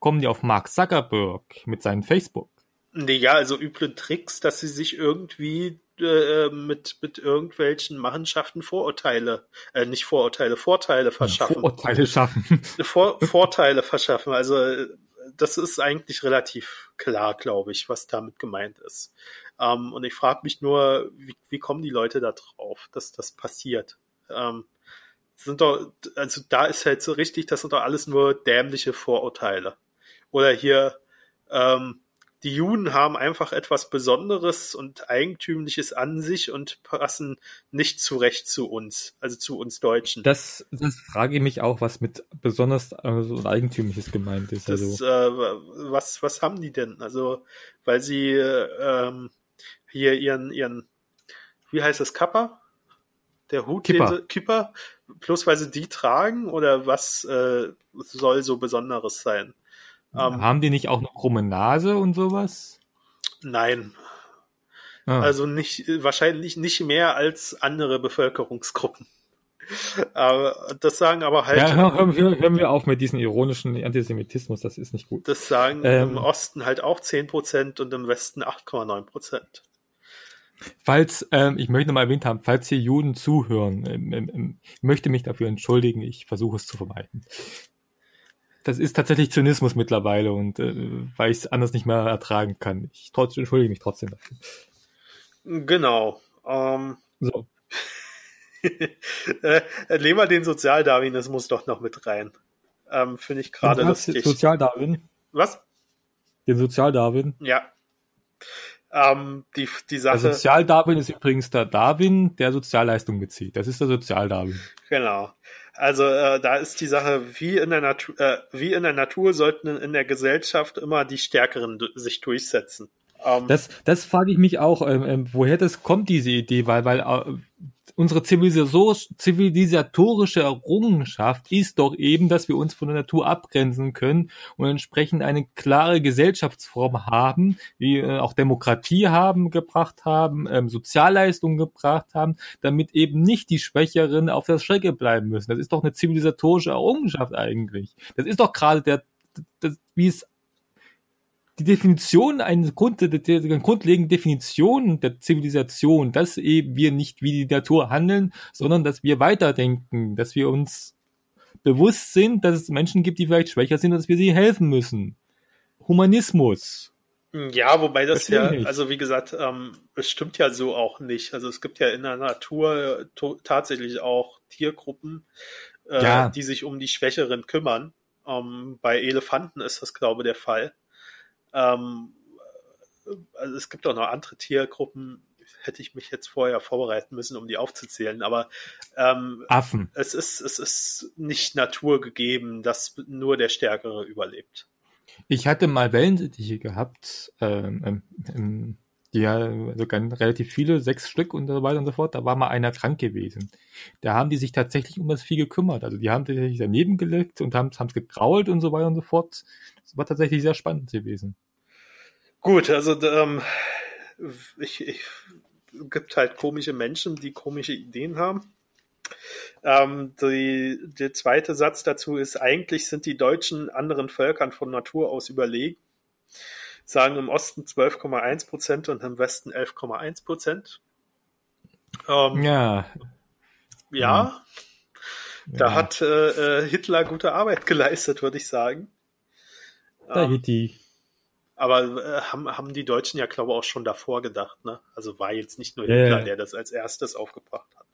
kommen die auf Mark Zuckerberg mit seinem Facebook. Nee, ja, also üble Tricks, dass sie sich irgendwie äh, mit, mit irgendwelchen Machenschaften Vorurteile, äh, nicht Vorurteile, Vorteile verschaffen. Vorurteile schaffen. Vor, Vorteile verschaffen. Also das ist eigentlich relativ klar, glaube ich, was damit gemeint ist. Ähm, und ich frage mich nur, wie, wie kommen die Leute da drauf, dass das passiert? Ähm, sind doch, also da ist halt so richtig, das sind doch alles nur dämliche Vorurteile. Oder hier, ähm, die Juden haben einfach etwas Besonderes und Eigentümliches an sich und passen nicht zurecht zu uns, also zu uns Deutschen. Das, das frage ich mich auch, was mit besonders also Eigentümliches gemeint ist. Das, also. äh, was, was haben die denn? Also, weil sie ähm, hier ihren, ihren, wie heißt das, Kappa? Der Hut, Kipper. den Kipper, bloß weil sie die tragen oder was äh, soll so Besonderes sein? Ähm, Haben die nicht auch eine krumme Nase und sowas? nein, Ah. also nicht wahrscheinlich nicht mehr als andere Bevölkerungsgruppen. Aber das sagen aber halt, ja, hör- hören, wir, hören wir auf mit diesem ironischen Antisemitismus, das ist nicht gut. das sagen Ähm. im Osten halt auch 10% und im Westen 8,9%. Falls, ähm, ich möchte nochmal erwähnt haben, falls hier Juden zuhören, ähm, ähm, ähm, ich möchte mich dafür entschuldigen, ich versuche es zu vermeiden. Das ist tatsächlich Zynismus mittlerweile und äh, weil ich es anders nicht mehr ertragen kann. Ich trotzdem, entschuldige mich trotzdem dafür. Genau. Ähm, So. äh, nehmen wir den Sozialdarwinismus doch noch mit rein. Ähm, Finde ich gerade lustig. Sozialdarwin. Was? Den Sozialdarwin. Ja. Ähm, die, die Der Sache, Sozialdarwin ist übrigens der Darwin, der Sozialleistung bezieht. Das ist der Sozialdarwin. genau. Also äh, da ist die Sache, wie in der Natur, äh, wie in der Natur sollten in der Gesellschaft immer die Stärkeren sich durchsetzen. Ähm, Das, das frage ich mich auch, ähm, ähm, woher das kommt, diese Idee, weil, weil äh, unsere Zivilisator- zivilisatorische Errungenschaft ist doch eben, dass wir uns von der Natur abgrenzen können und entsprechend eine klare Gesellschaftsform haben, wie äh, auch Demokratie haben gebracht haben, ähm, Sozialleistungen gebracht haben, damit eben nicht die Schwächeren auf der Strecke bleiben müssen. Das ist doch eine zivilisatorische Errungenschaft eigentlich. Das ist doch gerade der, das, wie es die Definition, eine, Grund, grundlegende Definition der Zivilisation, dass eben wir nicht wie die Natur handeln, sondern dass wir weiterdenken, dass wir uns bewusst sind, dass es Menschen gibt, die vielleicht schwächer sind und dass wir sie helfen müssen. Humanismus. Ja, wobei das Verstehe ja, also wie gesagt, ähm, es stimmt ja so auch nicht. Also es gibt ja in der Natur äh, tatsächlich auch Tiergruppen, äh, Ja. die sich um die Schwächeren kümmern. Ähm, bei Elefanten ist das, glaube ich, der Fall. Ähm, also es gibt auch noch andere Tiergruppen, hätte ich mich jetzt vorher vorbereiten müssen, um die aufzuzählen, aber ähm, Affen. es ist, es ist nicht naturgegeben, dass nur der Stärkere überlebt. Ich hatte mal Wellensittiche gehabt, ähm, ähm, ähm, die ja sogar relativ viele, sechs Stück und so weiter und so fort. Da war mal einer krank gewesen. Da haben die sich tatsächlich um das Vieh gekümmert. Also die haben tatsächlich daneben gelegt und haben es gekrault und so weiter und so fort. Das war tatsächlich sehr spannend gewesen. Gut, also ähm, ich, ich gibt halt komische Menschen, die komische Ideen haben. Ähm, die, der zweite Satz dazu ist, eigentlich sind die Deutschen anderen Völkern von Natur aus überlegen. Sagen im Osten 12,1 Prozent und im Westen 11,1 Prozent. Ähm, ja, Ja. da ja. hat äh, äh, Hitler gute Arbeit geleistet, würde ich sagen. Da Ähm, Hitti. Aber äh, haben, haben die Deutschen ja, glaube ich, auch schon davor gedacht, ne? Also war jetzt nicht nur Hitler, ja. der das als erstes aufgebracht hat.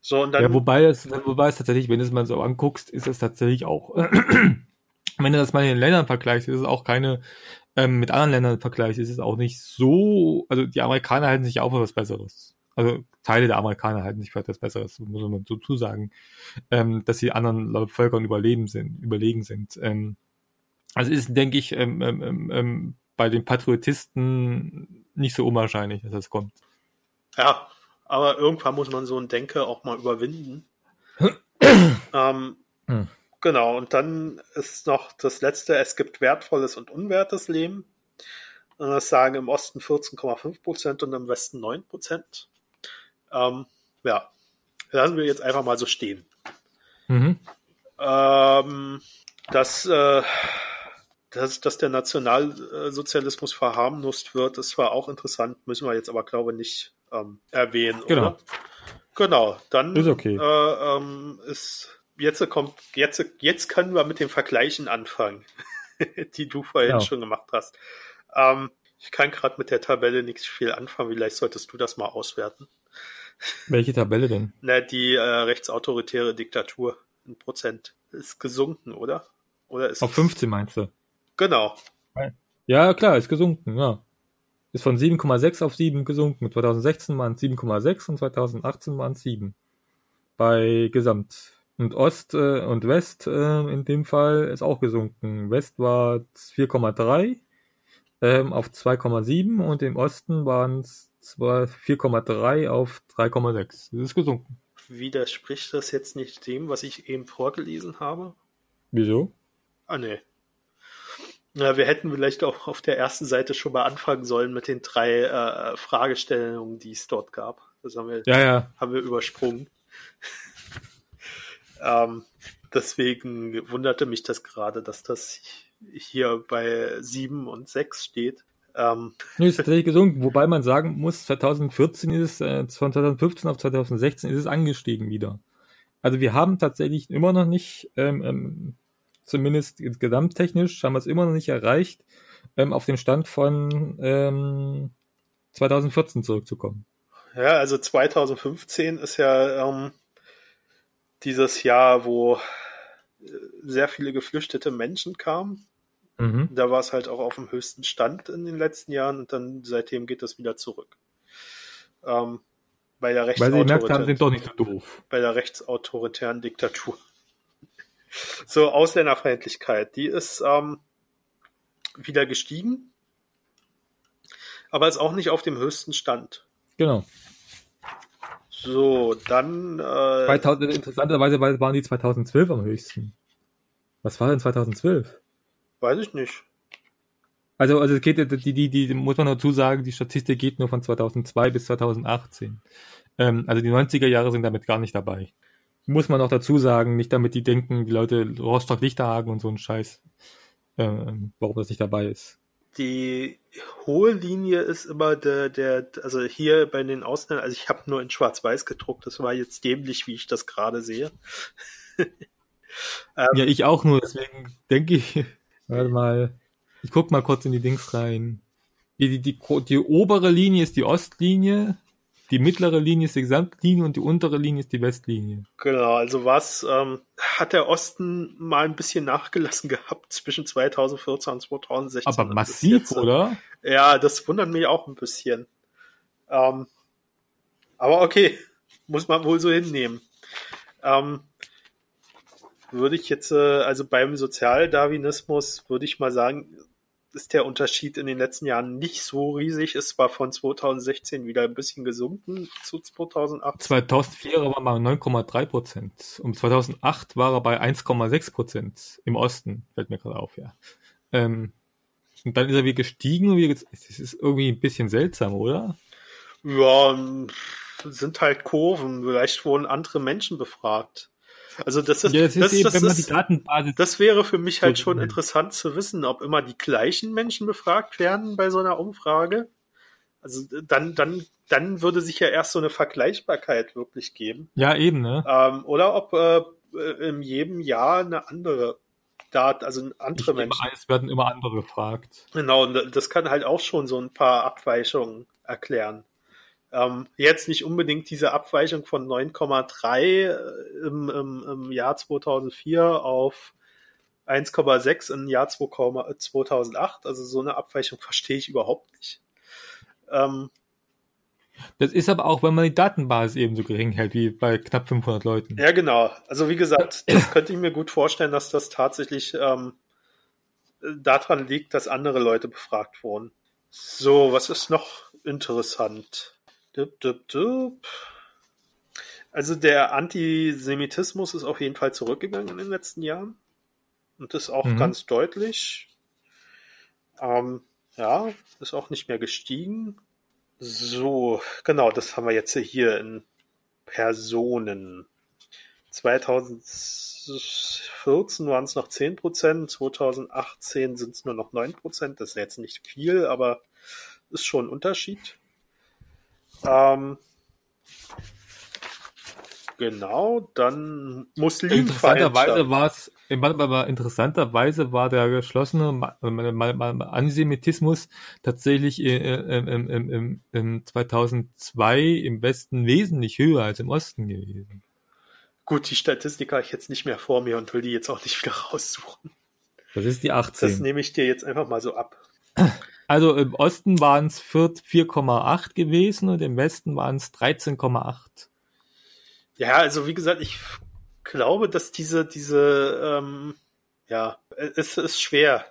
So, und dann, Ja, wobei es, wobei es tatsächlich, wenn du es mal so anguckst, ist es tatsächlich auch, wenn du das mal in den Ländern vergleichst, ist es auch keine, ähm, mit anderen Ländern vergleichst, ist es auch nicht so, also die Amerikaner halten sich auch für was Besseres. Also Teile der Amerikaner halten sich für etwas Besseres, muss man so zusagen, ähm, dass die anderen Völkern überleben sind, überlegen sind. Ähm, also ist, denke ich, ähm, ähm, ähm, ähm, bei den Patriotisten nicht so unwahrscheinlich, dass das kommt. ja, aber irgendwann muss man so ein Denke auch mal überwinden. ähm, Hm. Genau, und dann ist noch das letzte, es gibt wertvolles und unwertes Leben. Und das sagen im Osten 14,5 Prozent und im Westen 9 Prozent. Ähm, ja, lassen wir jetzt einfach mal so stehen. Mhm. Ähm, dass, äh, dass, dass der Nationalsozialismus verharmlost wird, das war auch interessant, müssen wir jetzt aber, glaube ich, nicht ähm, erwähnen. Genau. Oder? Genau, dann Ist okay. äh, ähm, ist jetzt kommt, jetzt, jetzt können wir mit den Vergleichen anfangen, die du vorhin Genau. schon gemacht hast. Ähm, ich kann gerade mit der Tabelle nicht viel anfangen, vielleicht solltest du das mal auswerten. Welche Tabelle denn? Na, die äh, rechtsautoritäre Diktatur in Prozent ist gesunken, oder? Oder ist Auf es- 15 meinst du? Genau. Ja, klar, ist gesunken, ja. Ist von 7,6 auf 7 gesunken. 2016 waren es 7,6 und 2018 waren es 7. Bei Gesamt. Und Ost äh, und West äh, in dem Fall ist auch gesunken. West war 4,3 ähm, auf 2,7 und im Osten waren es 4,3 auf 3,6. Das ist gesunken. Widerspricht das jetzt nicht dem, was ich eben vorgelesen habe? Wieso? Ah, nee. Ja, wir hätten vielleicht auch auf der ersten Seite schon mal anfangen sollen mit den drei äh, Fragestellungen, die es dort gab. Das haben wir, ja, ja. Haben wir übersprungen. ähm, deswegen wunderte mich das gerade, dass das hier bei sieben und sechs steht. Ähm. Nee, ist tatsächlich gesunken, wobei man sagen muss, 2014 ist es, äh, von 2015 auf 2016 ist es angestiegen wieder. Also wir haben tatsächlich immer noch nicht ähm, ähm, zumindest gesamttechnisch haben wir es immer noch nicht erreicht, ähm, auf den Stand von ähm, 2014 zurückzukommen. Ja, also 2015 ist ja ähm, dieses Jahr, wo äh, sehr viele geflüchtete Menschen kamen. Mhm. Da war es halt auch auf dem höchsten Stand in den letzten Jahren und dann seitdem geht das wieder zurück. Ähm, bei der Weil sie gemerkt haben, sind doch nicht so doof. Bei der rechtsautoritären Diktatur. So, Ausländerfeindlichkeit, die ist ähm, wieder gestiegen, aber ist auch nicht auf dem höchsten Stand. Genau. So, dann. Äh, 2000, interessanterweise waren die 2012 am höchsten. Was war denn 2012? Weiß ich nicht. Also, also es geht, die, die, die, muss man dazu sagen, die Statistik geht nur von 2002 bis 2018. Ähm, also die 90er Jahre sind damit gar nicht dabei muss man auch dazu sagen, nicht damit die denken, die Leute Rostock-Lichterhagen und so ein Scheiß, äh, warum das nicht dabei ist. Die hohe Linie ist immer der, der, also hier bei den Ausländern, also ich habe nur in Schwarz-Weiß gedruckt, das war jetzt dämlich, wie ich das gerade sehe. ähm, ja, ich auch nur, deswegen denke ich, warte mal, ich guck mal kurz in die Dings rein. Die, die, die, die obere Linie ist die Ostlinie, die mittlere Linie ist die Gesamtlinie und die untere Linie ist die Westlinie. Genau, also was ähm, hat der Osten mal ein bisschen nachgelassen gehabt zwischen 2014 und 2016. Aber massiv, jetzt, oder? Ja, das wundert mich auch ein bisschen. Ähm, aber okay, muss man wohl so hinnehmen. Ähm, würde ich jetzt, äh, also beim Sozialdarwinismus würde ich mal sagen, ist der Unterschied in den letzten Jahren nicht so riesig. Es war von 2016 wieder ein bisschen gesunken zu 2008. 2004 war er mal 9,3 Prozent. Und 2008 war er bei 1,6 Prozent im Osten. Fällt mir gerade auf, ja. Ähm, und dann ist er wieder gestiegen und wieder, das ist irgendwie ein bisschen seltsam, oder? Ja, sind halt Kurven. Vielleicht wurden andere Menschen befragt. Also das ist, ja, das, ist das, das, ist, das wäre für mich halt schon interessant zu wissen, ob immer die gleichen Menschen befragt werden bei so einer Umfrage. Also dann, dann, dann würde sich ja erst so eine Vergleichbarkeit wirklich geben. Ja, eben, ne? Ähm, oder ob äh, in jedem Jahr eine andere Daten, also andere Menschen. Es werden immer andere gefragt. Genau, und das kann halt auch schon so ein paar Abweichungen erklären. Ähm, jetzt nicht unbedingt diese Abweichung von 9,3 äh, im, im, im Jahr 2004 auf 1,6 im Jahr 2008. Also so eine Abweichung verstehe ich überhaupt nicht. Ähm, das ist aber auch, wenn man die Datenbasis eben so gering hält, wie bei knapp 500 Leuten. Ja, genau. Also wie gesagt, das könnte ich mir gut vorstellen, dass das tatsächlich ähm, daran liegt, dass andere Leute befragt wurden. So, was ist noch interessant? Dup, dup, dup. Also der Antisemitismus ist auf jeden Fall zurückgegangen in den letzten Jahren. Und das auch mhm. ganz deutlich. Ähm, ja, ist auch nicht mehr gestiegen. So, genau, das haben wir jetzt hier in Personen. 2014 waren es noch 10 Prozent, 2018 sind es nur noch 9 Prozent. Das ist jetzt nicht viel, aber ist schon ein Unterschied. Ähm, genau, dann Interessanterweise war es, interessanterweise war der geschlossene Antisemitismus tatsächlich im, im, im 2002 im Westen wesentlich höher als im Osten gewesen. Gut, die Statistik habe ich jetzt nicht mehr vor mir und will die jetzt auch nicht wieder raussuchen. Das ist die 18. Das nehme ich dir jetzt einfach mal so ab. Also im Osten waren es 4,8 gewesen und im Westen waren es 13,8. Ja, also wie gesagt, ich glaube, dass diese, diese, ähm, ja, es ist schwer.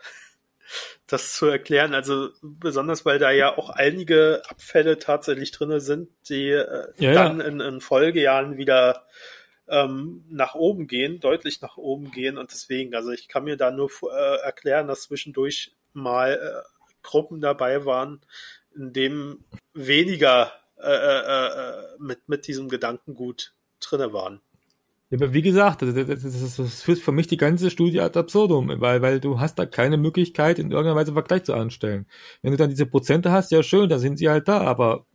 das zu erklären. Also besonders, weil da ja auch einige Abfälle tatsächlich drinne sind, die äh, Ja, dann ja. In, in Folgejahren wieder ähm, nach oben gehen, deutlich nach oben gehen. Und deswegen, also ich kann mir da nur äh, erklären, dass zwischendurch mal äh, Gruppen dabei waren, in dem weniger äh, äh, äh, mit, mit diesem Gedankengut drinne waren. Ja, aber wie gesagt, das, das, das, das führt für mich die ganze Studie ad absurdum, weil, weil du hast da keine Möglichkeit, in irgendeiner Weise Vergleich zu anstellen. Wenn du dann diese Prozente hast, ja schön, da sind sie halt da, aber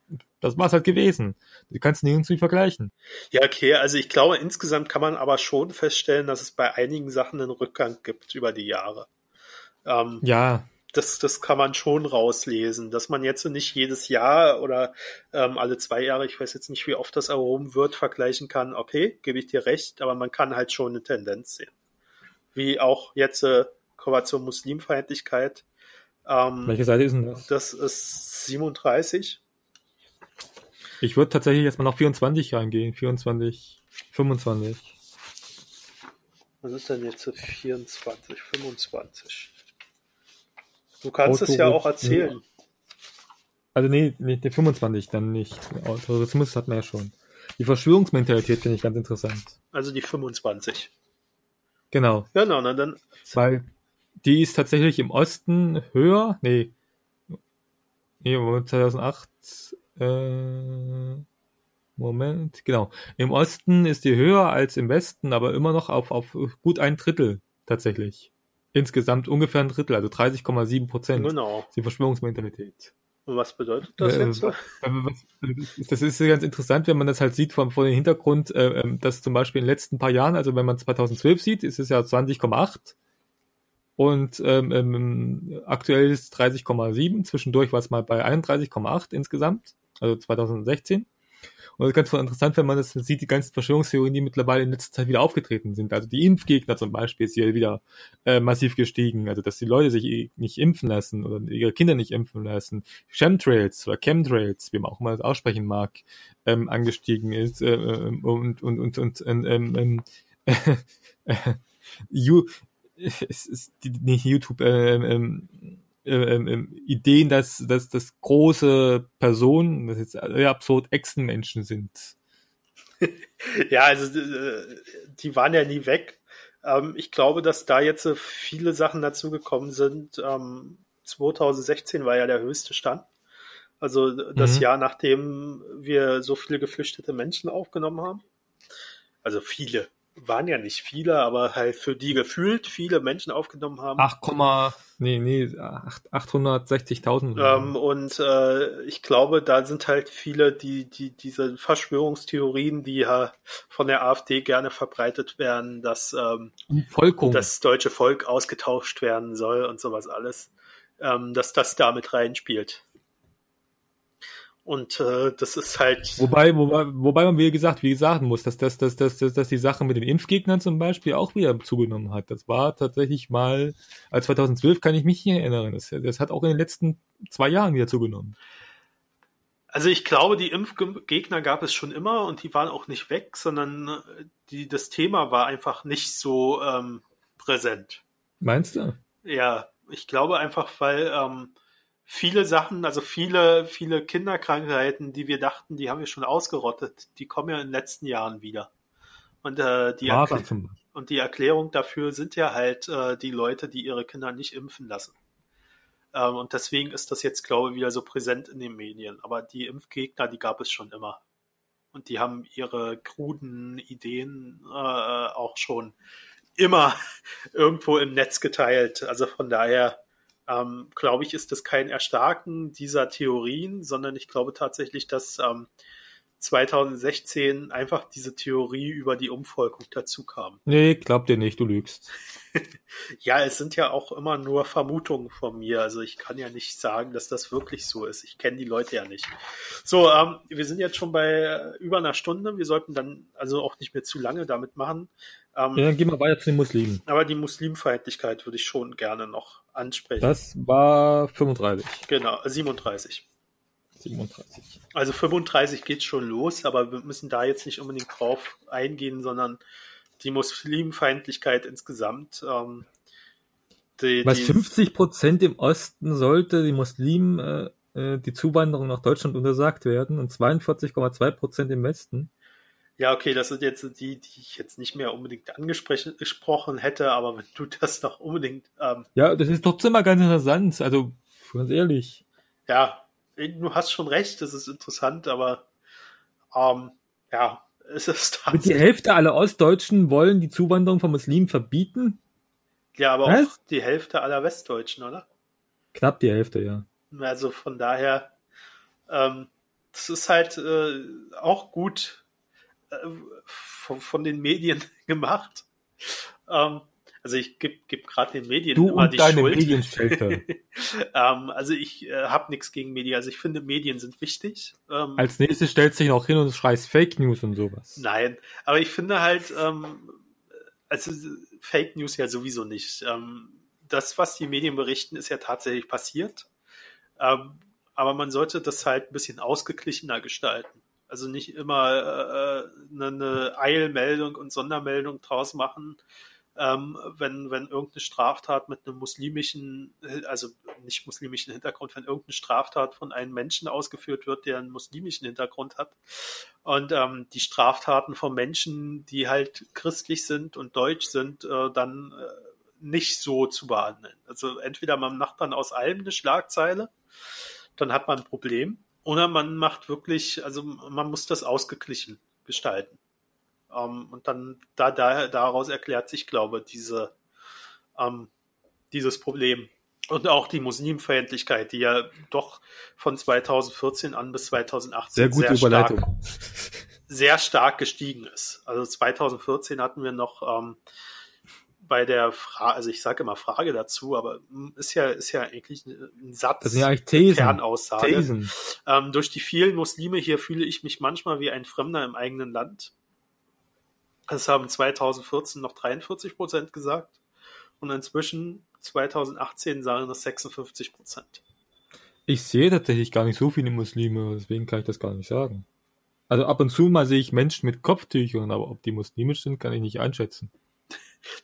das war's halt gewesen. Du kannst nirgends wie vergleichen. Ja, okay, also ich glaube, insgesamt kann man aber schon feststellen, dass es bei einigen Sachen einen Rückgang gibt über die Jahre. Ähm, Ja, das, das kann man schon rauslesen, dass man jetzt nicht jedes Jahr oder ähm, alle zwei Jahre, ich weiß jetzt nicht, wie oft das erhoben wird, vergleichen kann. Okay, gebe ich dir recht, aber man kann halt schon eine Tendenz sehen. Wie auch jetzt äh, kommen wir zur Muslimfeindlichkeit. Ähm, welche Seite ist denn das? das ist 37. Ich würde tatsächlich jetzt mal noch 24 reingehen. 24, 25. Was ist denn jetzt so 24, 25? Du kannst es ja Auto- auch erzählen. Also nee, nee, der 25 dann nicht. Autorismus hat man ja schon. Die Verschwörungsmentalität finde ich ganz interessant. Also die 25. Genau. Genau, na dann. Weil die ist tatsächlich im Osten höher. Nee. Nee, Moment, 2008. Äh, Moment, genau. Im Osten ist die höher als im Westen, aber immer noch auf, auf gut ein Drittel tatsächlich. Insgesamt ungefähr ein Drittel, also 30,7 Prozent. Genau. Die Verschwörungsmentalität. Und was bedeutet das Äh, jetzt? so? was- Das ist ganz interessant, wenn man das halt sieht vom, von dem Hintergrund, äh, ähm, dass zum Beispiel in den letzten paar Jahren, also wenn man 2012 sieht, ist es ja 20,8 und ähm, ähm, aktuell ist es 30,7, zwischendurch war es mal bei 31,8 insgesamt, also 2016. Und ist ganz interessant, wenn man das sieht, die ganzen Verschwörungstheorien, die mittlerweile in letzter Zeit wieder aufgetreten sind. Also die Impfgegner zum Beispiel ist hier wieder äh, massiv gestiegen. Also dass die Leute sich eh nicht impfen lassen oder ihre Kinder nicht impfen lassen. Chemtrails oder Chemtrails, wie man auch immer das aussprechen mag, ähm, angestiegen ist. Äh, ähm, und und und und ähm, ähm, äh, you, es ist die, nicht YouTube, ähm, ähm, ähm, ähm, Ideen, dass, dass, dass große Personen, das ist jetzt sehr absurd, Echsenmenschen sind. Ja, also äh, die waren ja nie weg. Ähm, ich glaube, dass da jetzt äh, viele Sachen dazugekommen sind. Ähm, 2016 war ja der höchste Stand. Also das Mhm. Jahr, nachdem wir so viele geflüchtete Menschen aufgenommen haben. Also viele. Waren ja nicht viele, aber halt für die gefühlt viele Menschen aufgenommen haben. 8, nee, nee, 8 860.000. Ähm, und äh, ich glaube, da sind halt viele, die, die diese Verschwörungstheorien, die ja von der AfD gerne verbreitet werden, dass ähm, Volkung. das deutsche Volk ausgetauscht werden soll und sowas alles, ähm, dass das damit reinspielt. Und äh, das ist halt. Wobei, wobei, wobei man wie gesagt, wie gesagt muss, dass, dass, dass, dass, dass, dass die Sache mit den Impfgegnern zum Beispiel auch wieder zugenommen hat. Das war tatsächlich mal, als 2012 kann ich mich nicht erinnern. Das, das hat auch in den letzten zwei Jahren wieder zugenommen. Also ich glaube, die Impfgegner gab es schon immer und die waren auch nicht weg, sondern äh, die, das Thema war einfach nicht so ähm, präsent. Meinst du? Ja, ich glaube einfach, weil ähm, viele Sachen, also viele, viele Kinderkrankheiten, die wir dachten, die haben wir schon ausgerottet, die kommen ja in den letzten Jahren wieder. Und, äh, die, Erkl und die Erklärung dafür sind ja halt äh, die Leute, die ihre Kinder nicht impfen lassen. Ähm, und deswegen ist das jetzt, glaube ich, wieder so präsent in den Medien. Aber die Impfgegner, die gab es schon immer. Und die haben ihre kruden Ideen äh, auch schon immer irgendwo im Netz geteilt. Also von daher ähm, glaube ich, ist das kein Erstarken dieser Theorien, sondern ich glaube tatsächlich, dass ähm, 2016 einfach diese Theorie über die Umvolkung dazu kam. Nee, glaub dir nicht, du lügst. Ja, es sind ja auch immer nur Vermutungen von mir. Also ich kann ja nicht sagen, dass das wirklich so ist. Ich kenne die Leute ja nicht. So, ähm, wir sind jetzt schon bei äh, über einer Stunde. Wir sollten dann also auch nicht mehr zu lange damit machen. Ähm, Ja, dann gehen wir weiter zu den Muslimen. Aber die Muslimfeindlichkeit würde ich schon gerne noch ansprechen. Das war 35. Genau, 37. 37. Also 35 geht schon los, aber wir müssen da jetzt nicht unbedingt drauf eingehen, sondern die Muslimfeindlichkeit insgesamt. Ähm, die, Was 50 Prozent im Osten sollte die Muslimen äh, äh, die Zuwanderung nach Deutschland untersagt werden und 42,2 Prozent im Westen. Ja, okay, das sind jetzt die, die ich jetzt nicht mehr unbedingt angesprochen hätte, aber wenn du das noch unbedingt. Ähm, ja, das ist trotzdem mal ganz interessant, also ganz ehrlich. Ja, du hast schon recht, das ist interessant, aber ähm, ja, es ist tatsächlich. Die Hälfte aller Ostdeutschen wollen die Zuwanderung von Muslimen verbieten? Ja, aber Was? auch die Hälfte aller Westdeutschen, oder? Knapp die Hälfte, ja. Also von daher, ähm, das ist halt äh, auch gut von, von, den Medien gemacht. Ähm, also ich gebe geb gerade den Medien du immer die deine Schuld. ähm, also ich äh, habe nichts gegen Medien. Also ich finde, Medien sind wichtig. Ähm, Als nächstes stellst du dich noch hin und schreist Fake News und sowas. Nein, aber ich finde halt, ähm, also Fake News ja sowieso nicht. Ähm, das, was die Medien berichten, ist ja tatsächlich passiert. Ähm, aber man sollte das halt ein bisschen ausgeglichener gestalten. Also nicht immer äh, eine, eine Eilmeldung und Sondermeldung draus machen, ähm, wenn, wenn irgendeine Straftat mit einem muslimischen, also nicht muslimischen Hintergrund, wenn irgendeine Straftat von einem Menschen ausgeführt wird, der einen muslimischen Hintergrund hat. Und ähm, die Straftaten von Menschen, die halt christlich sind und deutsch sind, äh, dann äh, nicht so zu behandeln. Also entweder man macht dann aus allem eine Schlagzeile, dann hat man ein Problem, oder man macht wirklich, also man muss das ausgeglichen gestalten. Ähm, und dann da, da, daraus erklärt sich, glaube ich, diese, ähm, dieses Problem. Und auch die Muslimfeindlichkeit, die ja doch von 2014 an bis 2018 sehr, gute sehr Überleitung. stark, sehr stark gestiegen ist. Also 2014 hatten wir noch ähm, bei der Frage, also ich sage immer Frage dazu, aber ist ja, ist ja eigentlich ein Satz, das sind ja eigentlich Thesen. Kernaussage. Thesen. Ähm, durch die vielen Muslime hier fühle ich mich manchmal wie ein Fremder im eigenen Land. Das haben 2014 noch 43 Prozent gesagt und inzwischen 2018 sagen das 56 Prozent. Ich sehe tatsächlich gar nicht so viele Muslime, deswegen kann ich das gar nicht sagen. Also ab und zu mal sehe ich Menschen mit Kopftüchern, aber ob die muslimisch sind, kann ich nicht einschätzen.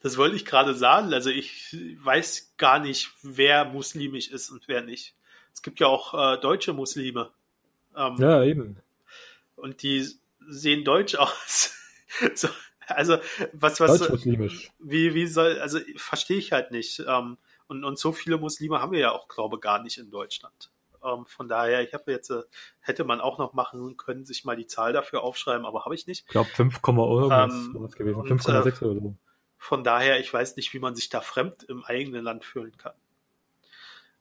Das wollte ich gerade sagen. Also ich weiß gar nicht, wer muslimisch ist und wer nicht. Es gibt ja auch äh, deutsche Muslime. Ähm, ja, eben. Und die sehen deutsch aus. so, also was was muslimisch. wie wie soll also verstehe ich halt nicht. Ähm, und und so viele Muslime haben wir ja auch glaube gar nicht in Deutschland. Ähm, von daher, ich habe jetzt äh, hätte man auch noch machen können, sich mal die Zahl dafür aufschreiben, aber habe ich nicht. Ich glaube 5, irgendwas ähm, gewesen, 5,6 äh, oder so. Von daher, ich weiß nicht, wie man sich da fremd im eigenen Land fühlen kann.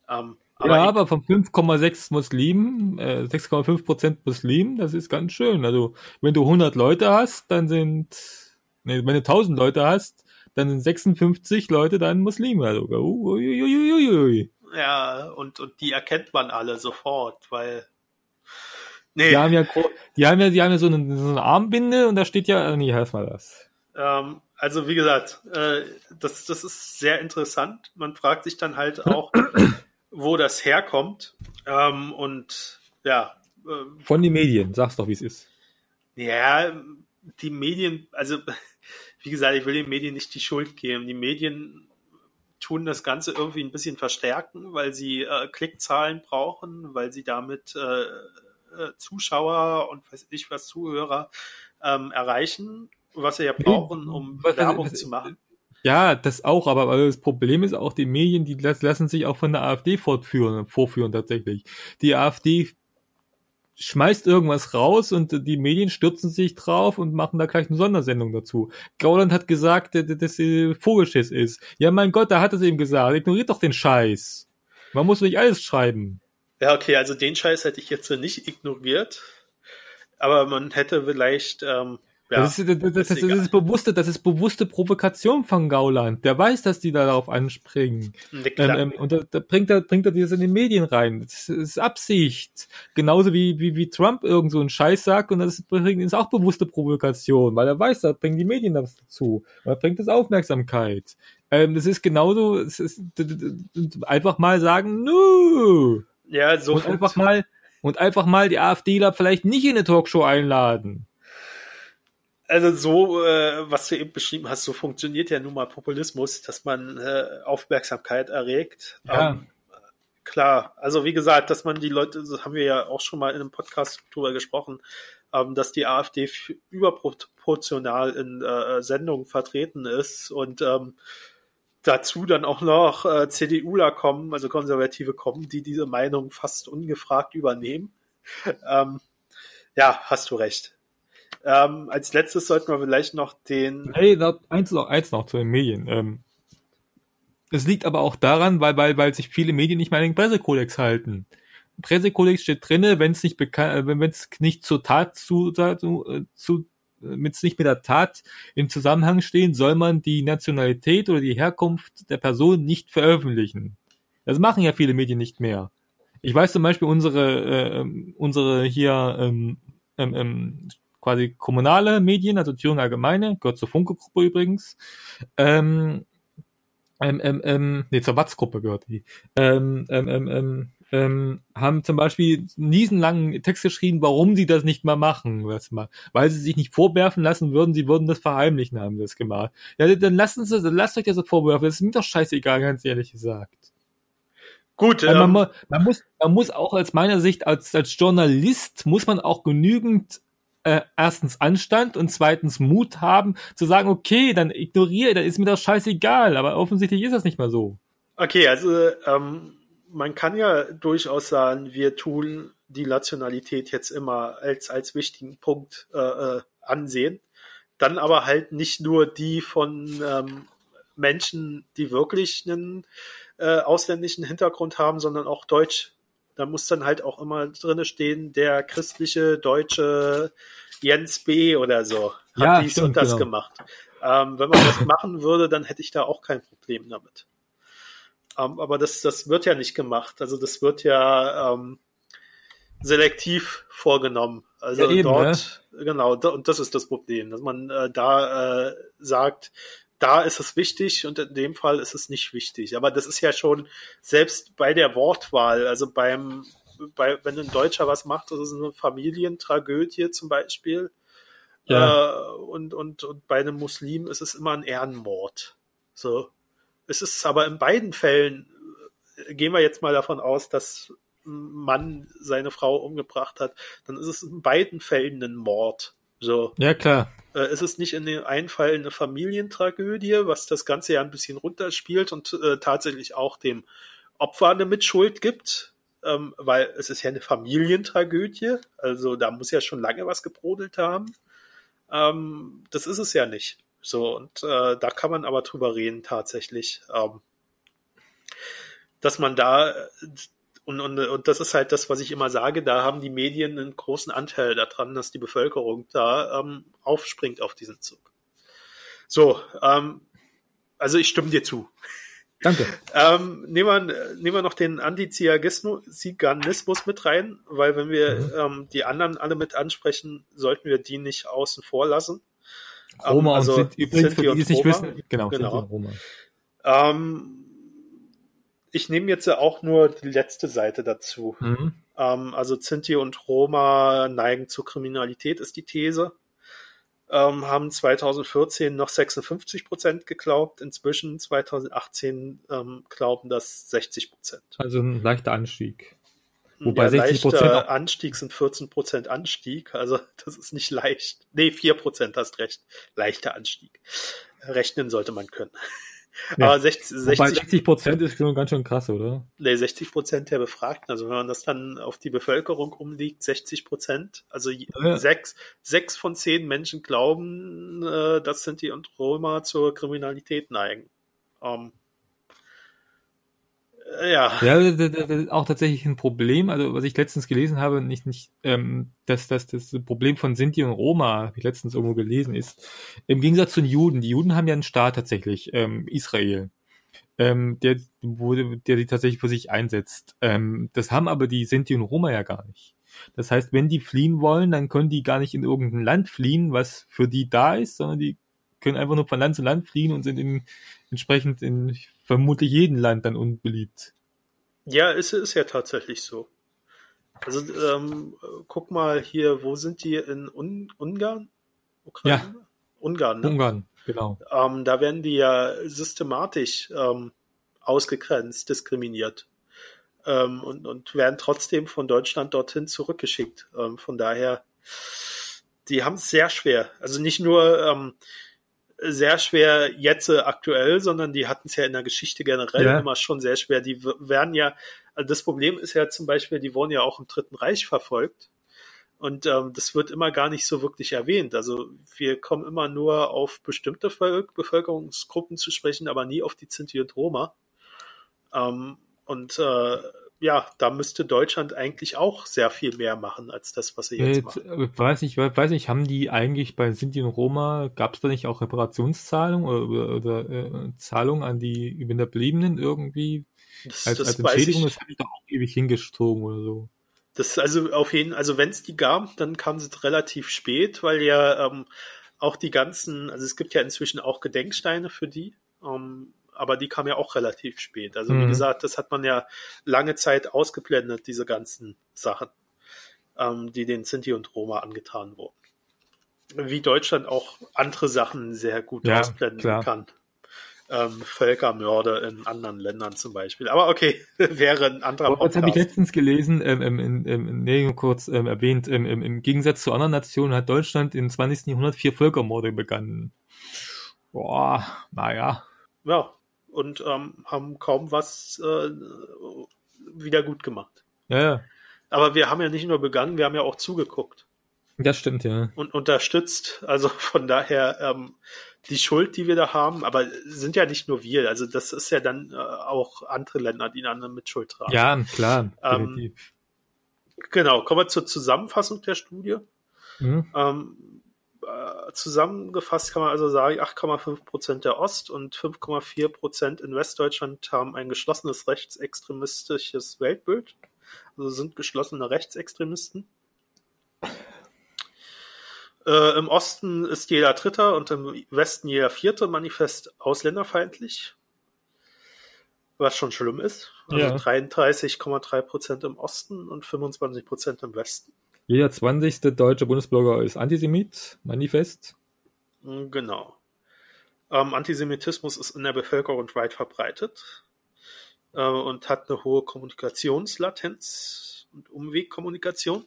Ähm, aber ja, aber von 5,6 Muslimen, äh, 6,5 Prozent Muslimen, das ist ganz schön. Also, wenn du 100 Leute hast, dann sind, nee, wenn du 1000 Leute hast, dann sind 56 Leute dann Muslime. Also, uiuiuiui. Ja, und, und die erkennt man alle sofort, weil, nee. Die haben ja, die haben ja, die haben ja so eine, so eine Armbinde und da steht ja, nee, erstmal das. Ähm, also wie gesagt, äh, das, das ist sehr interessant. Man fragt sich dann halt auch, wo das herkommt. Ähm, und ja. Äh, Von den Medien, sag's doch, wie es ist. Ja, die Medien, also wie gesagt, ich will den Medien nicht die Schuld geben. Die Medien tun das Ganze irgendwie ein bisschen verstärken, weil sie äh, Klickzahlen brauchen, weil sie damit äh, äh Zuschauer und weiß ich was Zuhörer ähm, erreichen was sie ja brauchen, um was, Werbung was, zu machen. Ja, das auch, aber das Problem ist auch, die Medien, die lassen sich auch von der AfD fortführen, vorführen tatsächlich. Die AfD schmeißt irgendwas raus und die Medien stürzen sich drauf und machen da gleich eine Sondersendung dazu. Gauland hat gesagt, dass das Vogelschiss ist. Ja, mein Gott, da hat es eben gesagt. Ignoriert doch den Scheiß. Man muss nicht alles schreiben. Ja, okay, also den Scheiß hätte ich jetzt nicht ignoriert. Aber man hätte vielleicht ähm, ja, das, ist, das, das, das, ist bewusste, das ist bewusste Provokation von Gauland. Der weiß, dass die da darauf anspringen. Ähm, ähm, und da, da, bringt er, bringt er das in den Medien rein. Das ist Absicht. Genauso wie, wie, wie Trump irgend so einen Scheiß sagt und das bringt ist auch bewusste Provokation, weil er weiß, da bringen die Medien das dazu. Und er bringt das Aufmerksamkeit. Ähm, das ist genauso, es ist, einfach mal sagen, nö. Ja, so. Und einfach mal, und einfach mal die AfDler vielleicht nicht in eine Talkshow einladen. Also so, äh, was du eben beschrieben hast, so funktioniert ja nun mal Populismus, dass man äh, Aufmerksamkeit erregt. Ja. Ähm, klar, also wie gesagt, dass man die Leute, das haben wir ja auch schon mal in einem Podcast drüber gesprochen, ähm, dass die AfD überproportional in äh, Sendungen vertreten ist und ähm, dazu dann auch noch äh, CDUler kommen, also Konservative kommen, die diese Meinung fast ungefragt übernehmen. Ähm, ja, hast du recht. Ähm, als letztes sollten wir vielleicht noch den. Hey, eins, noch, eins noch zu den Medien. Ähm, es liegt aber auch daran, weil, weil, weil sich viele Medien nicht mehr an den Pressekodex halten. Pressekodex steht drinne, wenn es nicht bekannt, wenn es nicht zur Tat zu, zu, zu mit nicht mit der Tat im Zusammenhang stehen, soll man die Nationalität oder die Herkunft der Person nicht veröffentlichen. Das machen ja viele Medien nicht mehr. Ich weiß zum Beispiel unsere äh, unsere hier ähm, ähm, ähm, quasi kommunale Medien, also Thüringen Allgemeine, gehört zur Funke-Gruppe übrigens. Ähm, ähm, ähm, ähm, nee, zur Watz-Gruppe gehört die. Ähm, ähm, ähm, ähm, ähm, haben zum Beispiel niesenlangen Text geschrieben, warum sie das nicht mal machen, was mal, weil sie sich nicht vorwerfen lassen würden, sie würden das verheimlichen, haben das gemacht. Ja, dann lassen sie, dann lasst euch das so vorwerfen, das ist mir doch scheißegal, ganz ehrlich gesagt. Gut, ähm, man, man muss, man muss auch aus meiner Sicht als, als Journalist muss man auch genügend äh, erstens Anstand und zweitens Mut haben, zu sagen, okay, dann ignoriere, dann ist mir das scheißegal, aber offensichtlich ist das nicht mehr so. okay, also ähm, man kann ja durchaus sagen, wir tun die Nationalität jetzt immer als, als wichtigen Punkt äh, äh, ansehen. Dann aber halt nicht nur die von ähm, Menschen, die wirklich einen äh, ausländischen Hintergrund haben, sondern auch Deutsch. Da muss dann halt auch immer drinne stehen, der christliche deutsche Jens B. oder so hat Ja, dies stimmt, und das genau. gemacht. Ähm, wenn man das machen würde, dann hätte ich da auch kein Problem damit. Ähm, aber das, das wird ja nicht gemacht. Also das wird ja ähm, selektiv vorgenommen. Also Ja, eben, dort, genau, da, und das ist das Problem, dass man äh, da äh, sagt, da ist es wichtig und in dem Fall ist es nicht wichtig. Aber das ist ja schon selbst bei der Wortwahl, also beim, bei, wenn ein Deutscher was macht, das ist eine Familientragödie zum Beispiel. Ja. Äh, und, und, und bei einem Muslim ist es immer ein Ehrenmord. So. Es ist aber in beiden Fällen, gehen wir jetzt mal davon aus, dass ein Mann seine Frau umgebracht hat, dann ist es in beiden Fällen ein Mord. So. Ja, klar. Äh, es ist nicht in dem einen Fall eine Familientragödie, was das Ganze ja ein bisschen runterspielt und äh, tatsächlich auch dem Opfer eine Mitschuld gibt, ähm, weil es ist ja eine Familientragödie, also da muss ja schon lange was gebrodelt haben. Ähm, das ist es ja nicht. So, und äh, da kann man aber drüber reden tatsächlich, ähm, dass man da äh, und, und, und das ist halt das, was ich immer sage, da haben die Medien einen großen Anteil daran, dass die Bevölkerung da ähm, aufspringt auf diesen Zug. So, ähm, also ich stimme dir zu. Danke. Ähm, nehmen, wir, nehmen wir noch den Antiziganismus mit rein, weil wenn wir Mhm. ähm, die anderen alle mit ansprechen, sollten wir die nicht außen vor lassen. Ähm, Roma also und Sinti, übrigens, für Sinti die, und die es nicht Roma. wissen, genau, Genau. Sinti und Roma. Ähm, ich nehme jetzt auch nur die letzte Seite dazu. Mhm. Ähm, also Sinti und Roma neigen zur Kriminalität, ist die These. Ähm, haben 2014 noch 56 Prozent geglaubt, inzwischen 2018 ähm, glauben das 60 Prozent. Also ein leichter Anstieg. Wobei ja, 60 Prozent Anstieg sind 14 Prozent Anstieg, also das ist nicht leicht. Nee, 4 Prozent hast recht. Leichter Anstieg. Rechnen sollte man können. Ja. Aber 60, Wobei 60 60 Prozent ist schon ganz schön krass, oder? Nee, 60 Prozent der Befragten, also wenn man das dann auf die Bevölkerung umliegt, 60 Prozent, also Ja. sechs, sechs von zehn Menschen glauben, äh, dass Sinti und Roma zur Kriminalität neigen. Ähm, äh, ja, Ja, das, das, ist auch tatsächlich ein Problem. Also was ich letztens gelesen habe, nicht nicht, ähm, dass dass das Problem von Sinti und Roma, habe ich letztens irgendwo gelesen, ist im Gegensatz zu den Juden. Die Juden haben ja einen Staat tatsächlich, ähm, Israel, ähm, der wo, der die tatsächlich für sich einsetzt. Ähm, das haben aber die Sinti und Roma ja gar nicht. Das heißt, wenn die fliehen wollen, dann können die gar nicht in irgendein Land fliehen, was für die da ist, sondern die können einfach nur von Land zu Land fliehen und sind in, entsprechend in vermutlich jedem Land dann unbeliebt. ja, ist, ist ja tatsächlich so. Also ähm, guck mal hier, wo sind die in Un Ungarn? Ukraine? Ja. Ungarn, ne? Ungarn, genau. Ähm, da werden die ja systematisch ähm, ausgegrenzt, diskriminiert ähm, und, und werden trotzdem von Deutschland dorthin zurückgeschickt. Ähm, von daher, die haben es sehr schwer. Also nicht nur ähm, sehr schwer jetzt äh, aktuell, sondern die hatten es ja in der Geschichte generell Ja. immer schon sehr schwer. Die werden ja, also das Problem ist ja zum Beispiel, die wurden ja auch im Dritten Reich verfolgt. Und ähm, das wird immer gar nicht so wirklich erwähnt. Also wir kommen immer nur auf bestimmte Volk Bevölkerungsgruppen zu sprechen, aber nie auf die Sinti und Roma. Ähm, und äh, ja, da müsste Deutschland eigentlich auch sehr viel mehr machen als das, was sie jetzt Jetzt, machen. äh, weiß nicht, weiß nicht, haben die eigentlich bei Sinti und Roma, gab es da nicht auch Reparationszahlungen oder, oder, oder äh, Zahlungen an die Hinterbliebenen irgendwie Das, als, das als Entschädigung? Das habe ich doch auch ewig hingestogen oder so. Das also auf jeden, also wenn es die gab, dann kam sie relativ spät, weil ja ähm, auch die ganzen, also es gibt ja inzwischen auch Gedenksteine für die, ähm, aber die kamen ja auch relativ spät. Also wie Mhm. gesagt, das hat man ja lange Zeit ausgeblendet, diese ganzen Sachen, ähm, die den Sinti und Roma angetan wurden. Wie Deutschland auch andere Sachen sehr gut Ja, ausblenden klar. kann. Ähm, Völkermörder in anderen Ländern zum Beispiel. Aber okay, wäre ein anderer Aber Jetzt habe ich Podcast. letztens gelesen, ähm, ähm, in, ähm, nee, kurz ähm, erwähnt, ähm, ähm, im Gegensatz zu anderen Nationen hat Deutschland im 20. Jahrhundert vier Völkermorde begangen. Boah, naja. Ja, und ähm, haben kaum was äh, wieder gut gemacht. Ja, ja, Aber wir haben ja nicht nur begangen, wir haben ja auch zugeguckt das stimmt, ja. und unterstützt. Also von daher ähm, die Schuld, die wir da haben, aber sind ja nicht nur wir. Also das ist ja dann äh, auch andere Länder, die dann mit Schuld tragen. Ja, klar, Ähm. Genau, kommen wir zur Zusammenfassung der Studie. Mhm. Ähm, äh, zusammengefasst kann man also sagen, 8,5 Prozent der Ost- und 5,4 Prozent in Westdeutschland haben ein geschlossenes rechtsextremistisches Weltbild. Also sind geschlossene Rechtsextremisten. Äh, Im Osten ist jeder Dritte und im Westen jeder Vierte manifest ausländerfeindlich. Was schon schlimm ist. Also Ja. 33,3 Prozent im Osten und 25 Prozent im Westen. Jeder 20. deutsche Bundesbürger ist Antisemit, manifest. Mm, Genau. Ähm, Antisemitismus ist in der Bevölkerung weit verbreitet äh, und hat eine hohe Kommunikationslatenz und Umwegkommunikation.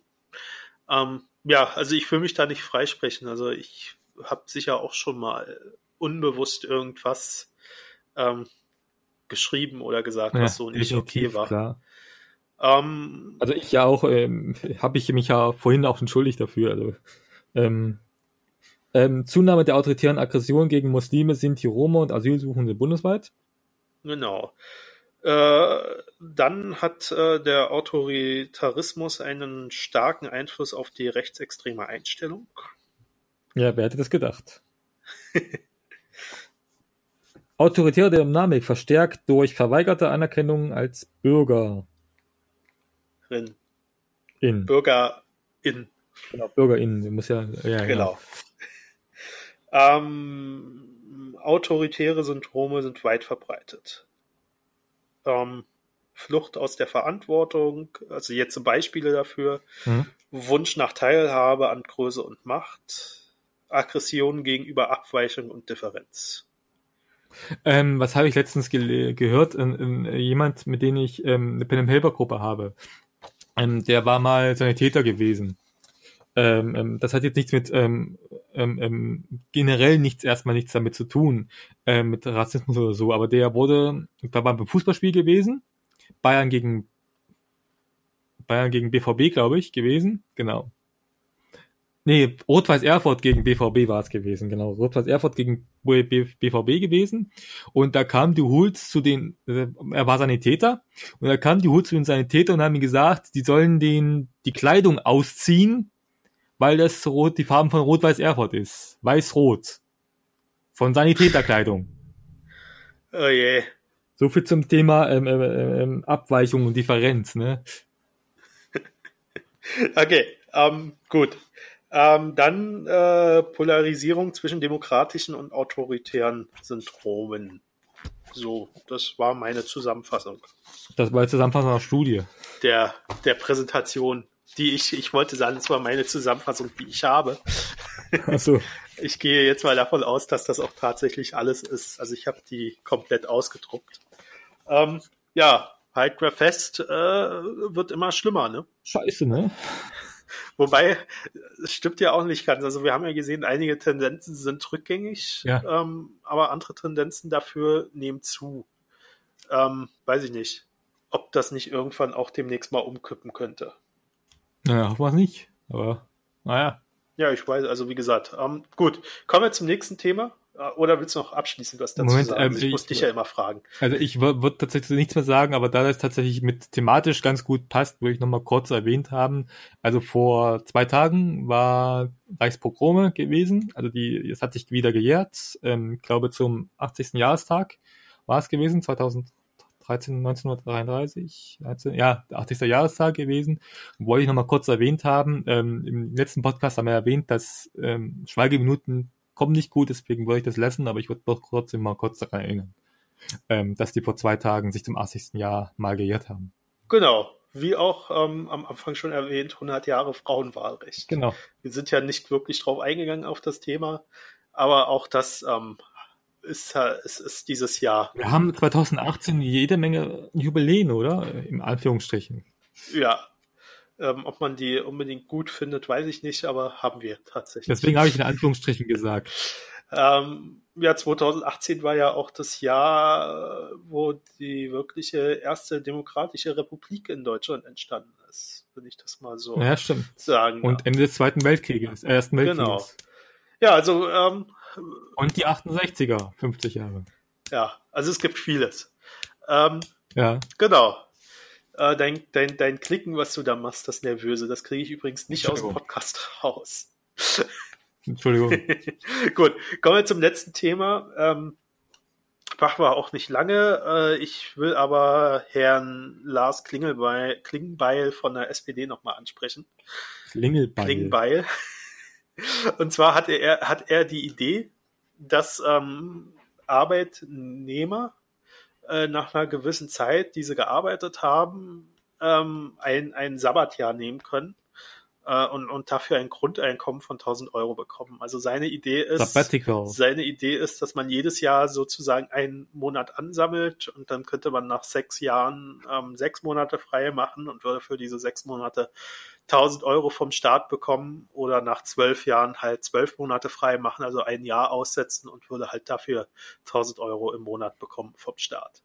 Ähm, ja, also ich will mich da nicht freisprechen. Also ich habe sicher auch schon mal unbewusst irgendwas ähm, geschrieben oder gesagt, was so nicht okay war. Klar. Ähm, Also ich ja auch, ähm, habe ich mich ja vorhin auch entschuldigt dafür. Also, ähm, ähm, Zunahme der autoritären Aggression gegen Muslime, Sinti, Roma und Asylsuchende bundesweit. Genau. Äh, dann hat äh, der Autoritarismus einen starken Einfluss auf die rechtsextreme Einstellung. Ja, wer hätte das gedacht? Autoritäre Dynamik verstärkt durch verweigerte Anerkennung als Bürgerin. Rin, Bürgerin. Genau, BürgerInnen, muss ja, ja, Genau. Ähm, autoritäre Syndrome sind weit verbreitet. Ähm, Flucht aus der Verantwortung, also jetzt Beispiele dafür. Mhm. Wunsch nach Teilhabe an Größe und Macht. Aggression gegenüber Abweichung und Differenz. Ähm, was habe ich letztens gele- gehört? Ähm, jemand, mit dem ich ähm, eine Pen and Paper Gruppe habe, ähm, der war mal Sanitäter gewesen. Ähm, ähm, das hat jetzt nichts mit ähm, ähm, ähm, generell nichts erstmal nichts damit zu tun ähm, mit Rassismus oder so, aber der wurde, da war beim Fußballspiel gewesen, Bayern gegen Bayern gegen BVB, glaube ich, gewesen, genau. Nee, Rot-Weiß Erfurt gegen BVB war es gewesen, genau. Rot-Weiß Erfurt gegen BVB gewesen. Und da kam die Hulz zu den, äh, er war Sanitäter, und da kam die Hulz zu den Sanitätern und haben ihm gesagt, die sollen den, die Kleidung ausziehen, weil das rot, die Farben von Rot-Weiß Erfurt ist. Weiß-Rot. Von Sanitäterkleidung. Oh je. So viel zum Thema ähm, ähm, ähm, Abweichung und Differenz, ne? Okay, ähm, gut. Ähm, dann äh, Polarisierung zwischen demokratischen und autoritären Syndromen. So, das war meine Zusammenfassung Das war jetzt Zusammenfassung einer Studie. der, der Präsentation die ich, ich wollte sagen, das war meine Zusammenfassung, die ich habe. Ach so. Ich gehe jetzt mal davon aus, dass das auch tatsächlich alles ist. Also ich habe die komplett ausgedruckt. Ähm, ja, Hydra Fest äh, wird immer schlimmer, ne? Scheiße, ne? Wobei, es stimmt ja auch nicht ganz. Also wir haben ja gesehen, einige Tendenzen sind rückgängig, Ja. ähm, aber andere Tendenzen dafür nehmen zu. Ähm, weiß ich nicht, ob das nicht irgendwann auch demnächst mal umkippen könnte. Naja, hoffen wir es nicht. Aber, naja. Ja, ich weiß, also wie gesagt, ähm, gut, kommen wir zum nächsten Thema. Äh, Oder willst du noch abschließend was dazu Moment, sagen? ähm, Also ich, ich- muss dich ja immer fragen. Also ich würde tatsächlich nichts mehr sagen, aber da das tatsächlich mit thematisch ganz gut passt, würde ich nochmal kurz erwähnt haben. Also vor zwei Tagen war Reichspogrome gewesen. Also die, es hat sich wieder gejährt. Ähm, ich glaube zum 80. Jahrestag war es gewesen, 2013, 1933. 19, ja, 80. Jahrestag gewesen. Wollte ich nochmal kurz erwähnt haben. Ähm, Im letzten Podcast haben wir erwähnt, dass ähm, Schweigeminuten kommen nicht gut, deswegen wollte ich das lassen, aber ich würde doch trotzdem mal kurz daran erinnern ähm, dass die vor zwei Tagen sich zum 80. Jahr mal gejährt haben. Genau, wie auch ähm, am Anfang schon erwähnt, 100 Jahre Frauenwahlrecht. Genau. Wir sind ja nicht wirklich drauf eingegangen auf das Thema, aber auch das ähm, ist, ist, ist dieses Jahr. Wir haben 2018 jede Menge Jubiläen, oder? Im Anführungsstrichen. Ja, ähm, ob man die unbedingt gut findet, weiß ich nicht, aber haben wir tatsächlich. Deswegen habe ich in Anführungsstrichen gesagt. Ähm, ja, 2018 war ja auch das Jahr, äh, wo die wirkliche erste demokratische Republik in Deutschland entstanden ist, wenn ich das mal so Ja, stimmt. sagen Und. Ende des Zweiten Weltkrieges, äh, Ersten Weltkrieges. Genau. Ja, also ähm, Und die 68er, 50 Jahre. ja, also es gibt vieles. Ähm, Ja. genau. Äh, dein, dein, dein Klicken, was du da machst, das Nervöse, das kriege ich übrigens nicht aus dem. Podcast raus. Entschuldigung. Gut, kommen wir zum letzten Thema. Ähm, machen wir auch nicht lange. Äh, ich will aber Herrn Lars Klingelbeil, Klingbeil von der SPD nochmal ansprechen. Klingelbeil. Klingbeil. Und zwar hat er, hat er die Idee, dass ähm, Arbeitnehmer äh, nach einer gewissen Zeit, die sie gearbeitet haben, ähm, ein, ein Sabbatjahr nehmen können äh, und, und dafür ein Grundeinkommen von 1000 Euro bekommen. Also seine Idee ist, Sabbatical. seine Idee ist, dass man jedes Jahr sozusagen einen Monat ansammelt und dann könnte man nach sechs Jahren ähm, sechs Monate frei machen und würde für diese sechs Monate 1000 Euro vom Staat bekommen oder nach zwölf Jahren halt zwölf Monate frei machen, also ein Jahr aussetzen und würde halt dafür 1000 Euro im Monat bekommen vom Staat.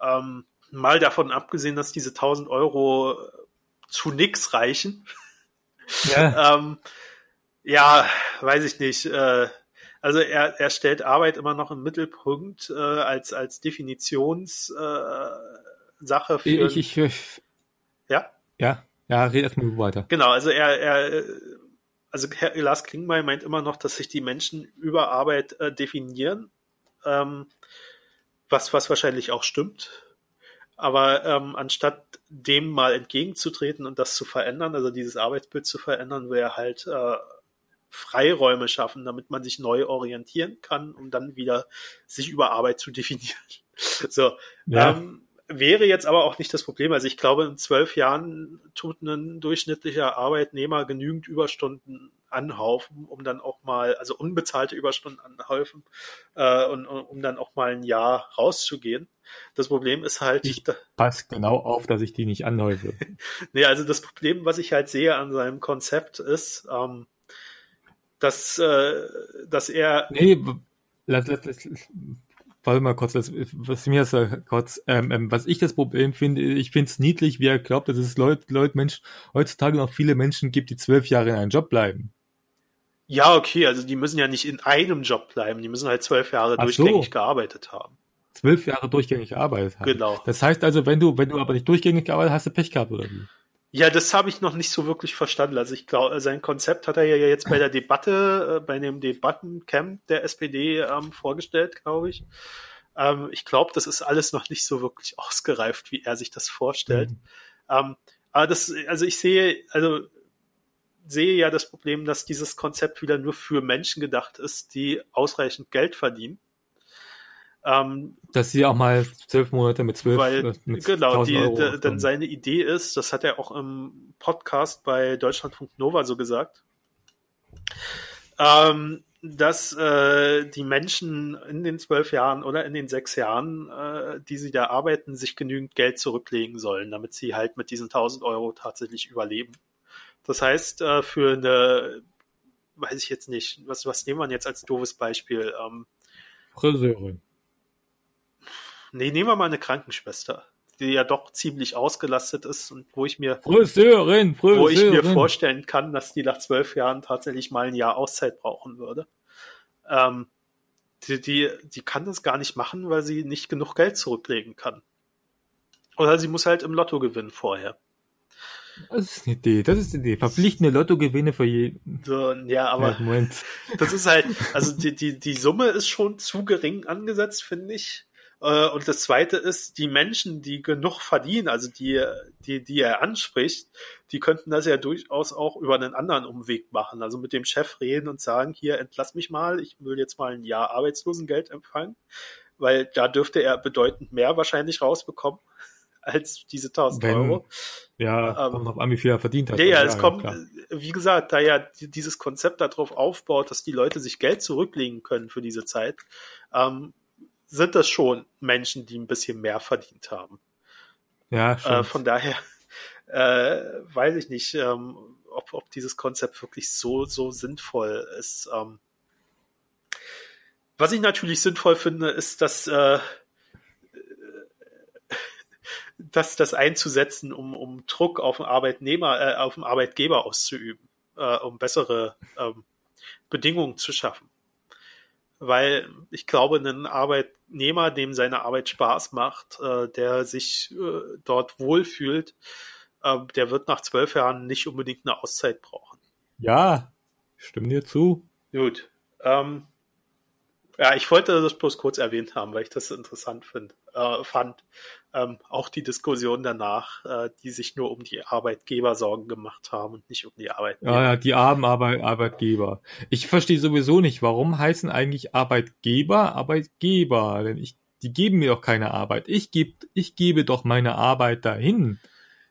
Ähm, mal davon abgesehen, dass diese 1000 Euro zu nix reichen, Ja. ähm, ja, weiß ich nicht. Äh, also er, er stellt Arbeit immer noch im Mittelpunkt äh, als, als Definitionssache äh, Sache für. Ich, ich, ich, ja, ja, ja, red erstmal weiter. genau. Also er, er also Herr Lars Klingbeil meint immer noch, dass sich die Menschen über Arbeit äh, definieren, ähm, was, was wahrscheinlich auch stimmt. Aber ähm, anstatt dem mal entgegenzutreten und das zu verändern, also dieses Arbeitsbild zu verändern, er halt äh, Freiräume schaffen, damit man sich neu orientieren kann, um dann wieder sich über Arbeit zu definieren. So, Ja. ähm, wäre jetzt aber auch nicht das Problem. Also ich glaube, in zwölf Jahren tut ein durchschnittlicher Arbeitnehmer genügend Überstunden anhaufen, um dann auch mal, also unbezahlte Überstunden anhäufen, äh, und, und um dann auch mal ein Jahr rauszugehen. Das Problem ist halt, Ich- da- Pass genau auf, dass ich die nicht anhäufe. Nee, also das Problem, was ich halt sehe an seinem Konzept ist, ähm, dass, äh, dass er, Nee, lass, lass, lass, warte mal kurz, das, was mir äh, kurz, ähm, ähm, was ich das Problem finde, ich finde es niedlich, wie er glaubt, dass es Leute, Leute, Menschen, heutzutage noch viele Menschen gibt, die zwölf Jahre in einem Job bleiben. Ja, okay, also die müssen ja nicht in einem Job bleiben, die müssen halt zwölf Jahre Ach so. durchgängig gearbeitet haben. Zwölf Jahre durchgängig gearbeitet haben. Genau. Das heißt also, wenn du, wenn du aber nicht durchgängig gearbeitet hast, hast du Pech gehabt, oder wie? Ja, das habe ich noch nicht so wirklich verstanden. Also ich glaube, sein Konzept hat er ja jetzt bei der Debatte, äh, bei dem Debattencamp der SPD ähm, vorgestellt, glaube ich. Ähm, ich glaube, das ist alles noch nicht so wirklich ausgereift, wie er sich das vorstellt. Mhm. Ähm, aber das, also ich sehe, also sehe ja das Problem, dass dieses Konzept wieder nur für Menschen gedacht ist, die ausreichend Geld verdienen. Ähm, Dass sie auch mal zwölf Monate mit zwölf weil, äh, mit genau, 1000 die, Euro d- auskommen. denn seine Idee ist, das hat er auch im Podcast bei Deutschlandfunk Nova so gesagt, ähm, dass äh, die Menschen in den zwölf Jahren oder in den sechs Jahren, äh, die sie da arbeiten, sich genügend Geld zurücklegen sollen, damit sie halt mit diesen 1000 Euro tatsächlich überleben. Das heißt, äh, für eine, weiß ich jetzt nicht, was, was nehmen wir jetzt als doofes Beispiel? Ähm, Friseurin. nee, nehmen wir mal eine Krankenschwester, die ja doch ziemlich ausgelastet ist und wo ich mir Friseurin, Friseurin. wo ich mir vorstellen kann, dass die nach zwölf Jahren tatsächlich mal ein Jahr Auszeit brauchen würde. Ähm, die, die, die kann das gar nicht machen, weil sie nicht genug Geld zurücklegen kann. Oder sie muss halt im Lotto gewinnen vorher. Das ist eine Idee, das ist eine Idee. Verpflichtende Lottogewinne für jeden. So, ja, aber Ja, das ist halt, also die, die, die Summe ist schon zu gering angesetzt, finde ich. Äh, Und das zweite ist, die Menschen, die genug verdienen, also die, die, die er anspricht, die könnten das ja durchaus auch über einen anderen Umweg machen. Also mit dem Chef reden und sagen, hier, entlass mich mal, ich will jetzt mal ein Jahr Arbeitslosengeld empfangen, weil da dürfte er bedeutend mehr wahrscheinlich rausbekommen als diese 1000 Wenn- Euro. Ja, Ähm, kommt noch an, wie viel er verdient hat. Ja, ja, es kommt, klar. wie gesagt, da ja die- dieses Konzept darauf aufbaut, dass die Leute sich Geld zurücklegen können für diese Zeit, ähm, sind das schon Menschen, die ein bisschen mehr verdient haben. Ja, Äh, von daher äh, weiß ich nicht, ähm, ob, ob dieses Konzept wirklich so, so sinnvoll ist. Ähm, was ich natürlich sinnvoll finde, ist, dass äh, das, das einzusetzen, um, um Druck auf den Arbeitnehmer, äh, auf den Arbeitgeber auszuüben, äh, um bessere ähm, Bedingungen zu schaffen. Weil ich glaube, ein Arbeitnehmer, dem seine Arbeit Spaß macht, äh, der sich äh, dort wohlfühlt, äh, der wird nach zwölf Jahren nicht unbedingt eine Auszeit brauchen. ja, stimme dir zu. Gut. Ähm, ja, ich wollte das bloß kurz erwähnt haben, weil ich das interessant find, äh, fand. Ähm, auch die Diskussion danach, äh, die sich nur um die Arbeitgeber Sorgen gemacht haben und nicht um die Arbeitnehmer. Ja, ja, die armen Arbeit, Arbeitgeber. Ich verstehe sowieso nicht, warum heißen eigentlich Arbeitgeber Arbeitgeber? Denn ich, die geben mir doch keine Arbeit. Ich geb, ich gebe doch meine Arbeit dahin.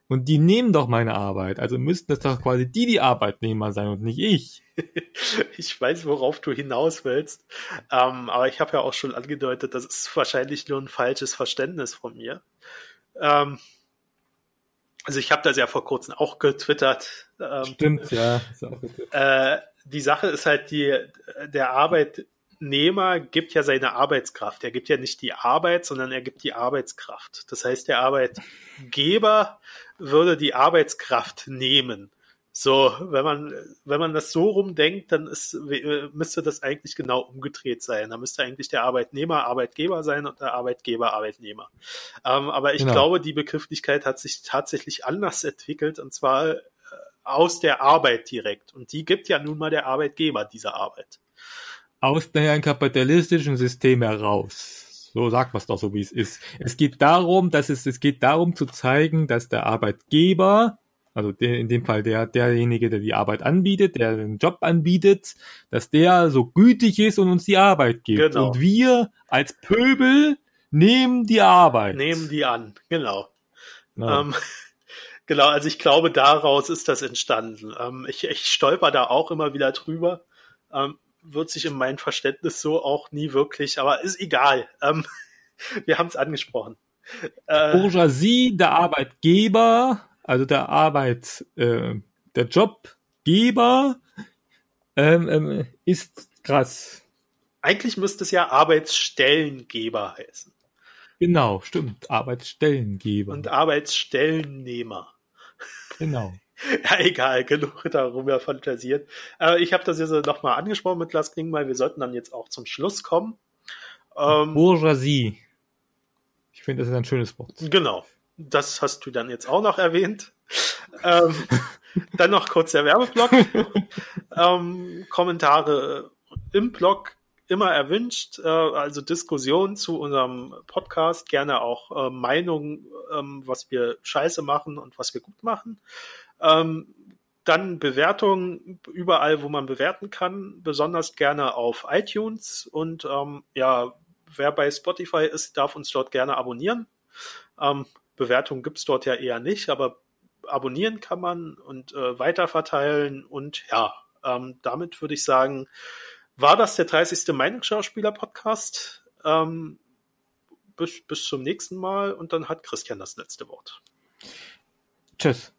Und die nehmen doch meine Arbeit. Also müssten das doch quasi die, die Arbeitnehmer sein und nicht ich. Ich weiß, worauf du hinaus willst, ähm, aber ich habe ja auch schon angedeutet, das ist wahrscheinlich nur ein falsches Verständnis von mir. Ähm, also ich habe das ja vor kurzem auch getwittert. Ähm, Stimmt, ja. Auch äh, die Sache ist halt, die, der Arbeitnehmer gibt ja seine Arbeitskraft. Er gibt ja nicht die Arbeit, sondern er gibt die Arbeitskraft. Das heißt, der Arbeitgeber würde die Arbeitskraft nehmen. So, wenn man, wenn man das so rumdenkt, dann ist, müsste das eigentlich genau umgedreht sein. Da müsste eigentlich der Arbeitnehmer Arbeitgeber sein und der Arbeitgeber Arbeitnehmer. Ähm, aber ich Genau. glaube, die Begrifflichkeit hat sich tatsächlich anders entwickelt und zwar äh, aus der Arbeit direkt. Und die gibt ja nun mal der Arbeitgeber diese Arbeit. Aus einem kapitalistischen System heraus. So sagt man es doch so, wie es ist. Es geht darum, dass es, es geht darum zu zeigen, dass der Arbeitgeber, also der, in dem Fall der, derjenige, der die Arbeit anbietet, der den Job anbietet, dass der so gütig ist und uns die Arbeit gibt. Genau. Und wir als Pöbel nehmen die Arbeit. Nehmen die an, genau. Ja. Ähm, genau, also ich glaube, daraus ist das entstanden. Ähm, ich, ich stolper da auch immer wieder drüber. Ähm, wird sich in meinem Verständnis so auch nie wirklich, aber ist egal. Ähm, wir haben es angesprochen. Äh, Bourgeoisie, der Arbeitgeber, also der Arbeit, äh, der Jobgeber, ähm, ähm, ist krass. eigentlich müsste es ja Arbeitsstellengeber heißen Genau, stimmt. Arbeitsstellengeber. und Arbeitsstellennehmer. genau. Ja, egal, genug darüber fantasiert. Äh, ich habe das jetzt nochmal angesprochen mit Lars Klingbeil. Wir sollten dann jetzt auch zum Schluss kommen. Ähm, Bourgeoisie. Ich finde, das ist ein schönes Wort. Genau. Das hast du dann jetzt auch noch erwähnt. Ähm, dann noch kurz der Werbeblock. ähm, Kommentare im Blog immer erwünscht, äh, also Diskussionen zu unserem Podcast, gerne auch äh, Meinungen, ähm, was wir scheiße machen und was wir gut machen. Ähm, dann Bewertungen überall, wo man bewerten kann, besonders gerne auf iTunes und ähm, ja, wer bei Spotify ist, darf uns dort gerne abonnieren. Ähm, Bewertungen gibt's dort ja eher nicht, aber abonnieren kann man und äh, weiterverteilen. Und ja, ähm, damit würde ich sagen, war das der 30. Meinungsschauspieler-Podcast. Ähm, bis, bis zum nächsten Mal und dann hat Christian das letzte Wort. Tschüss.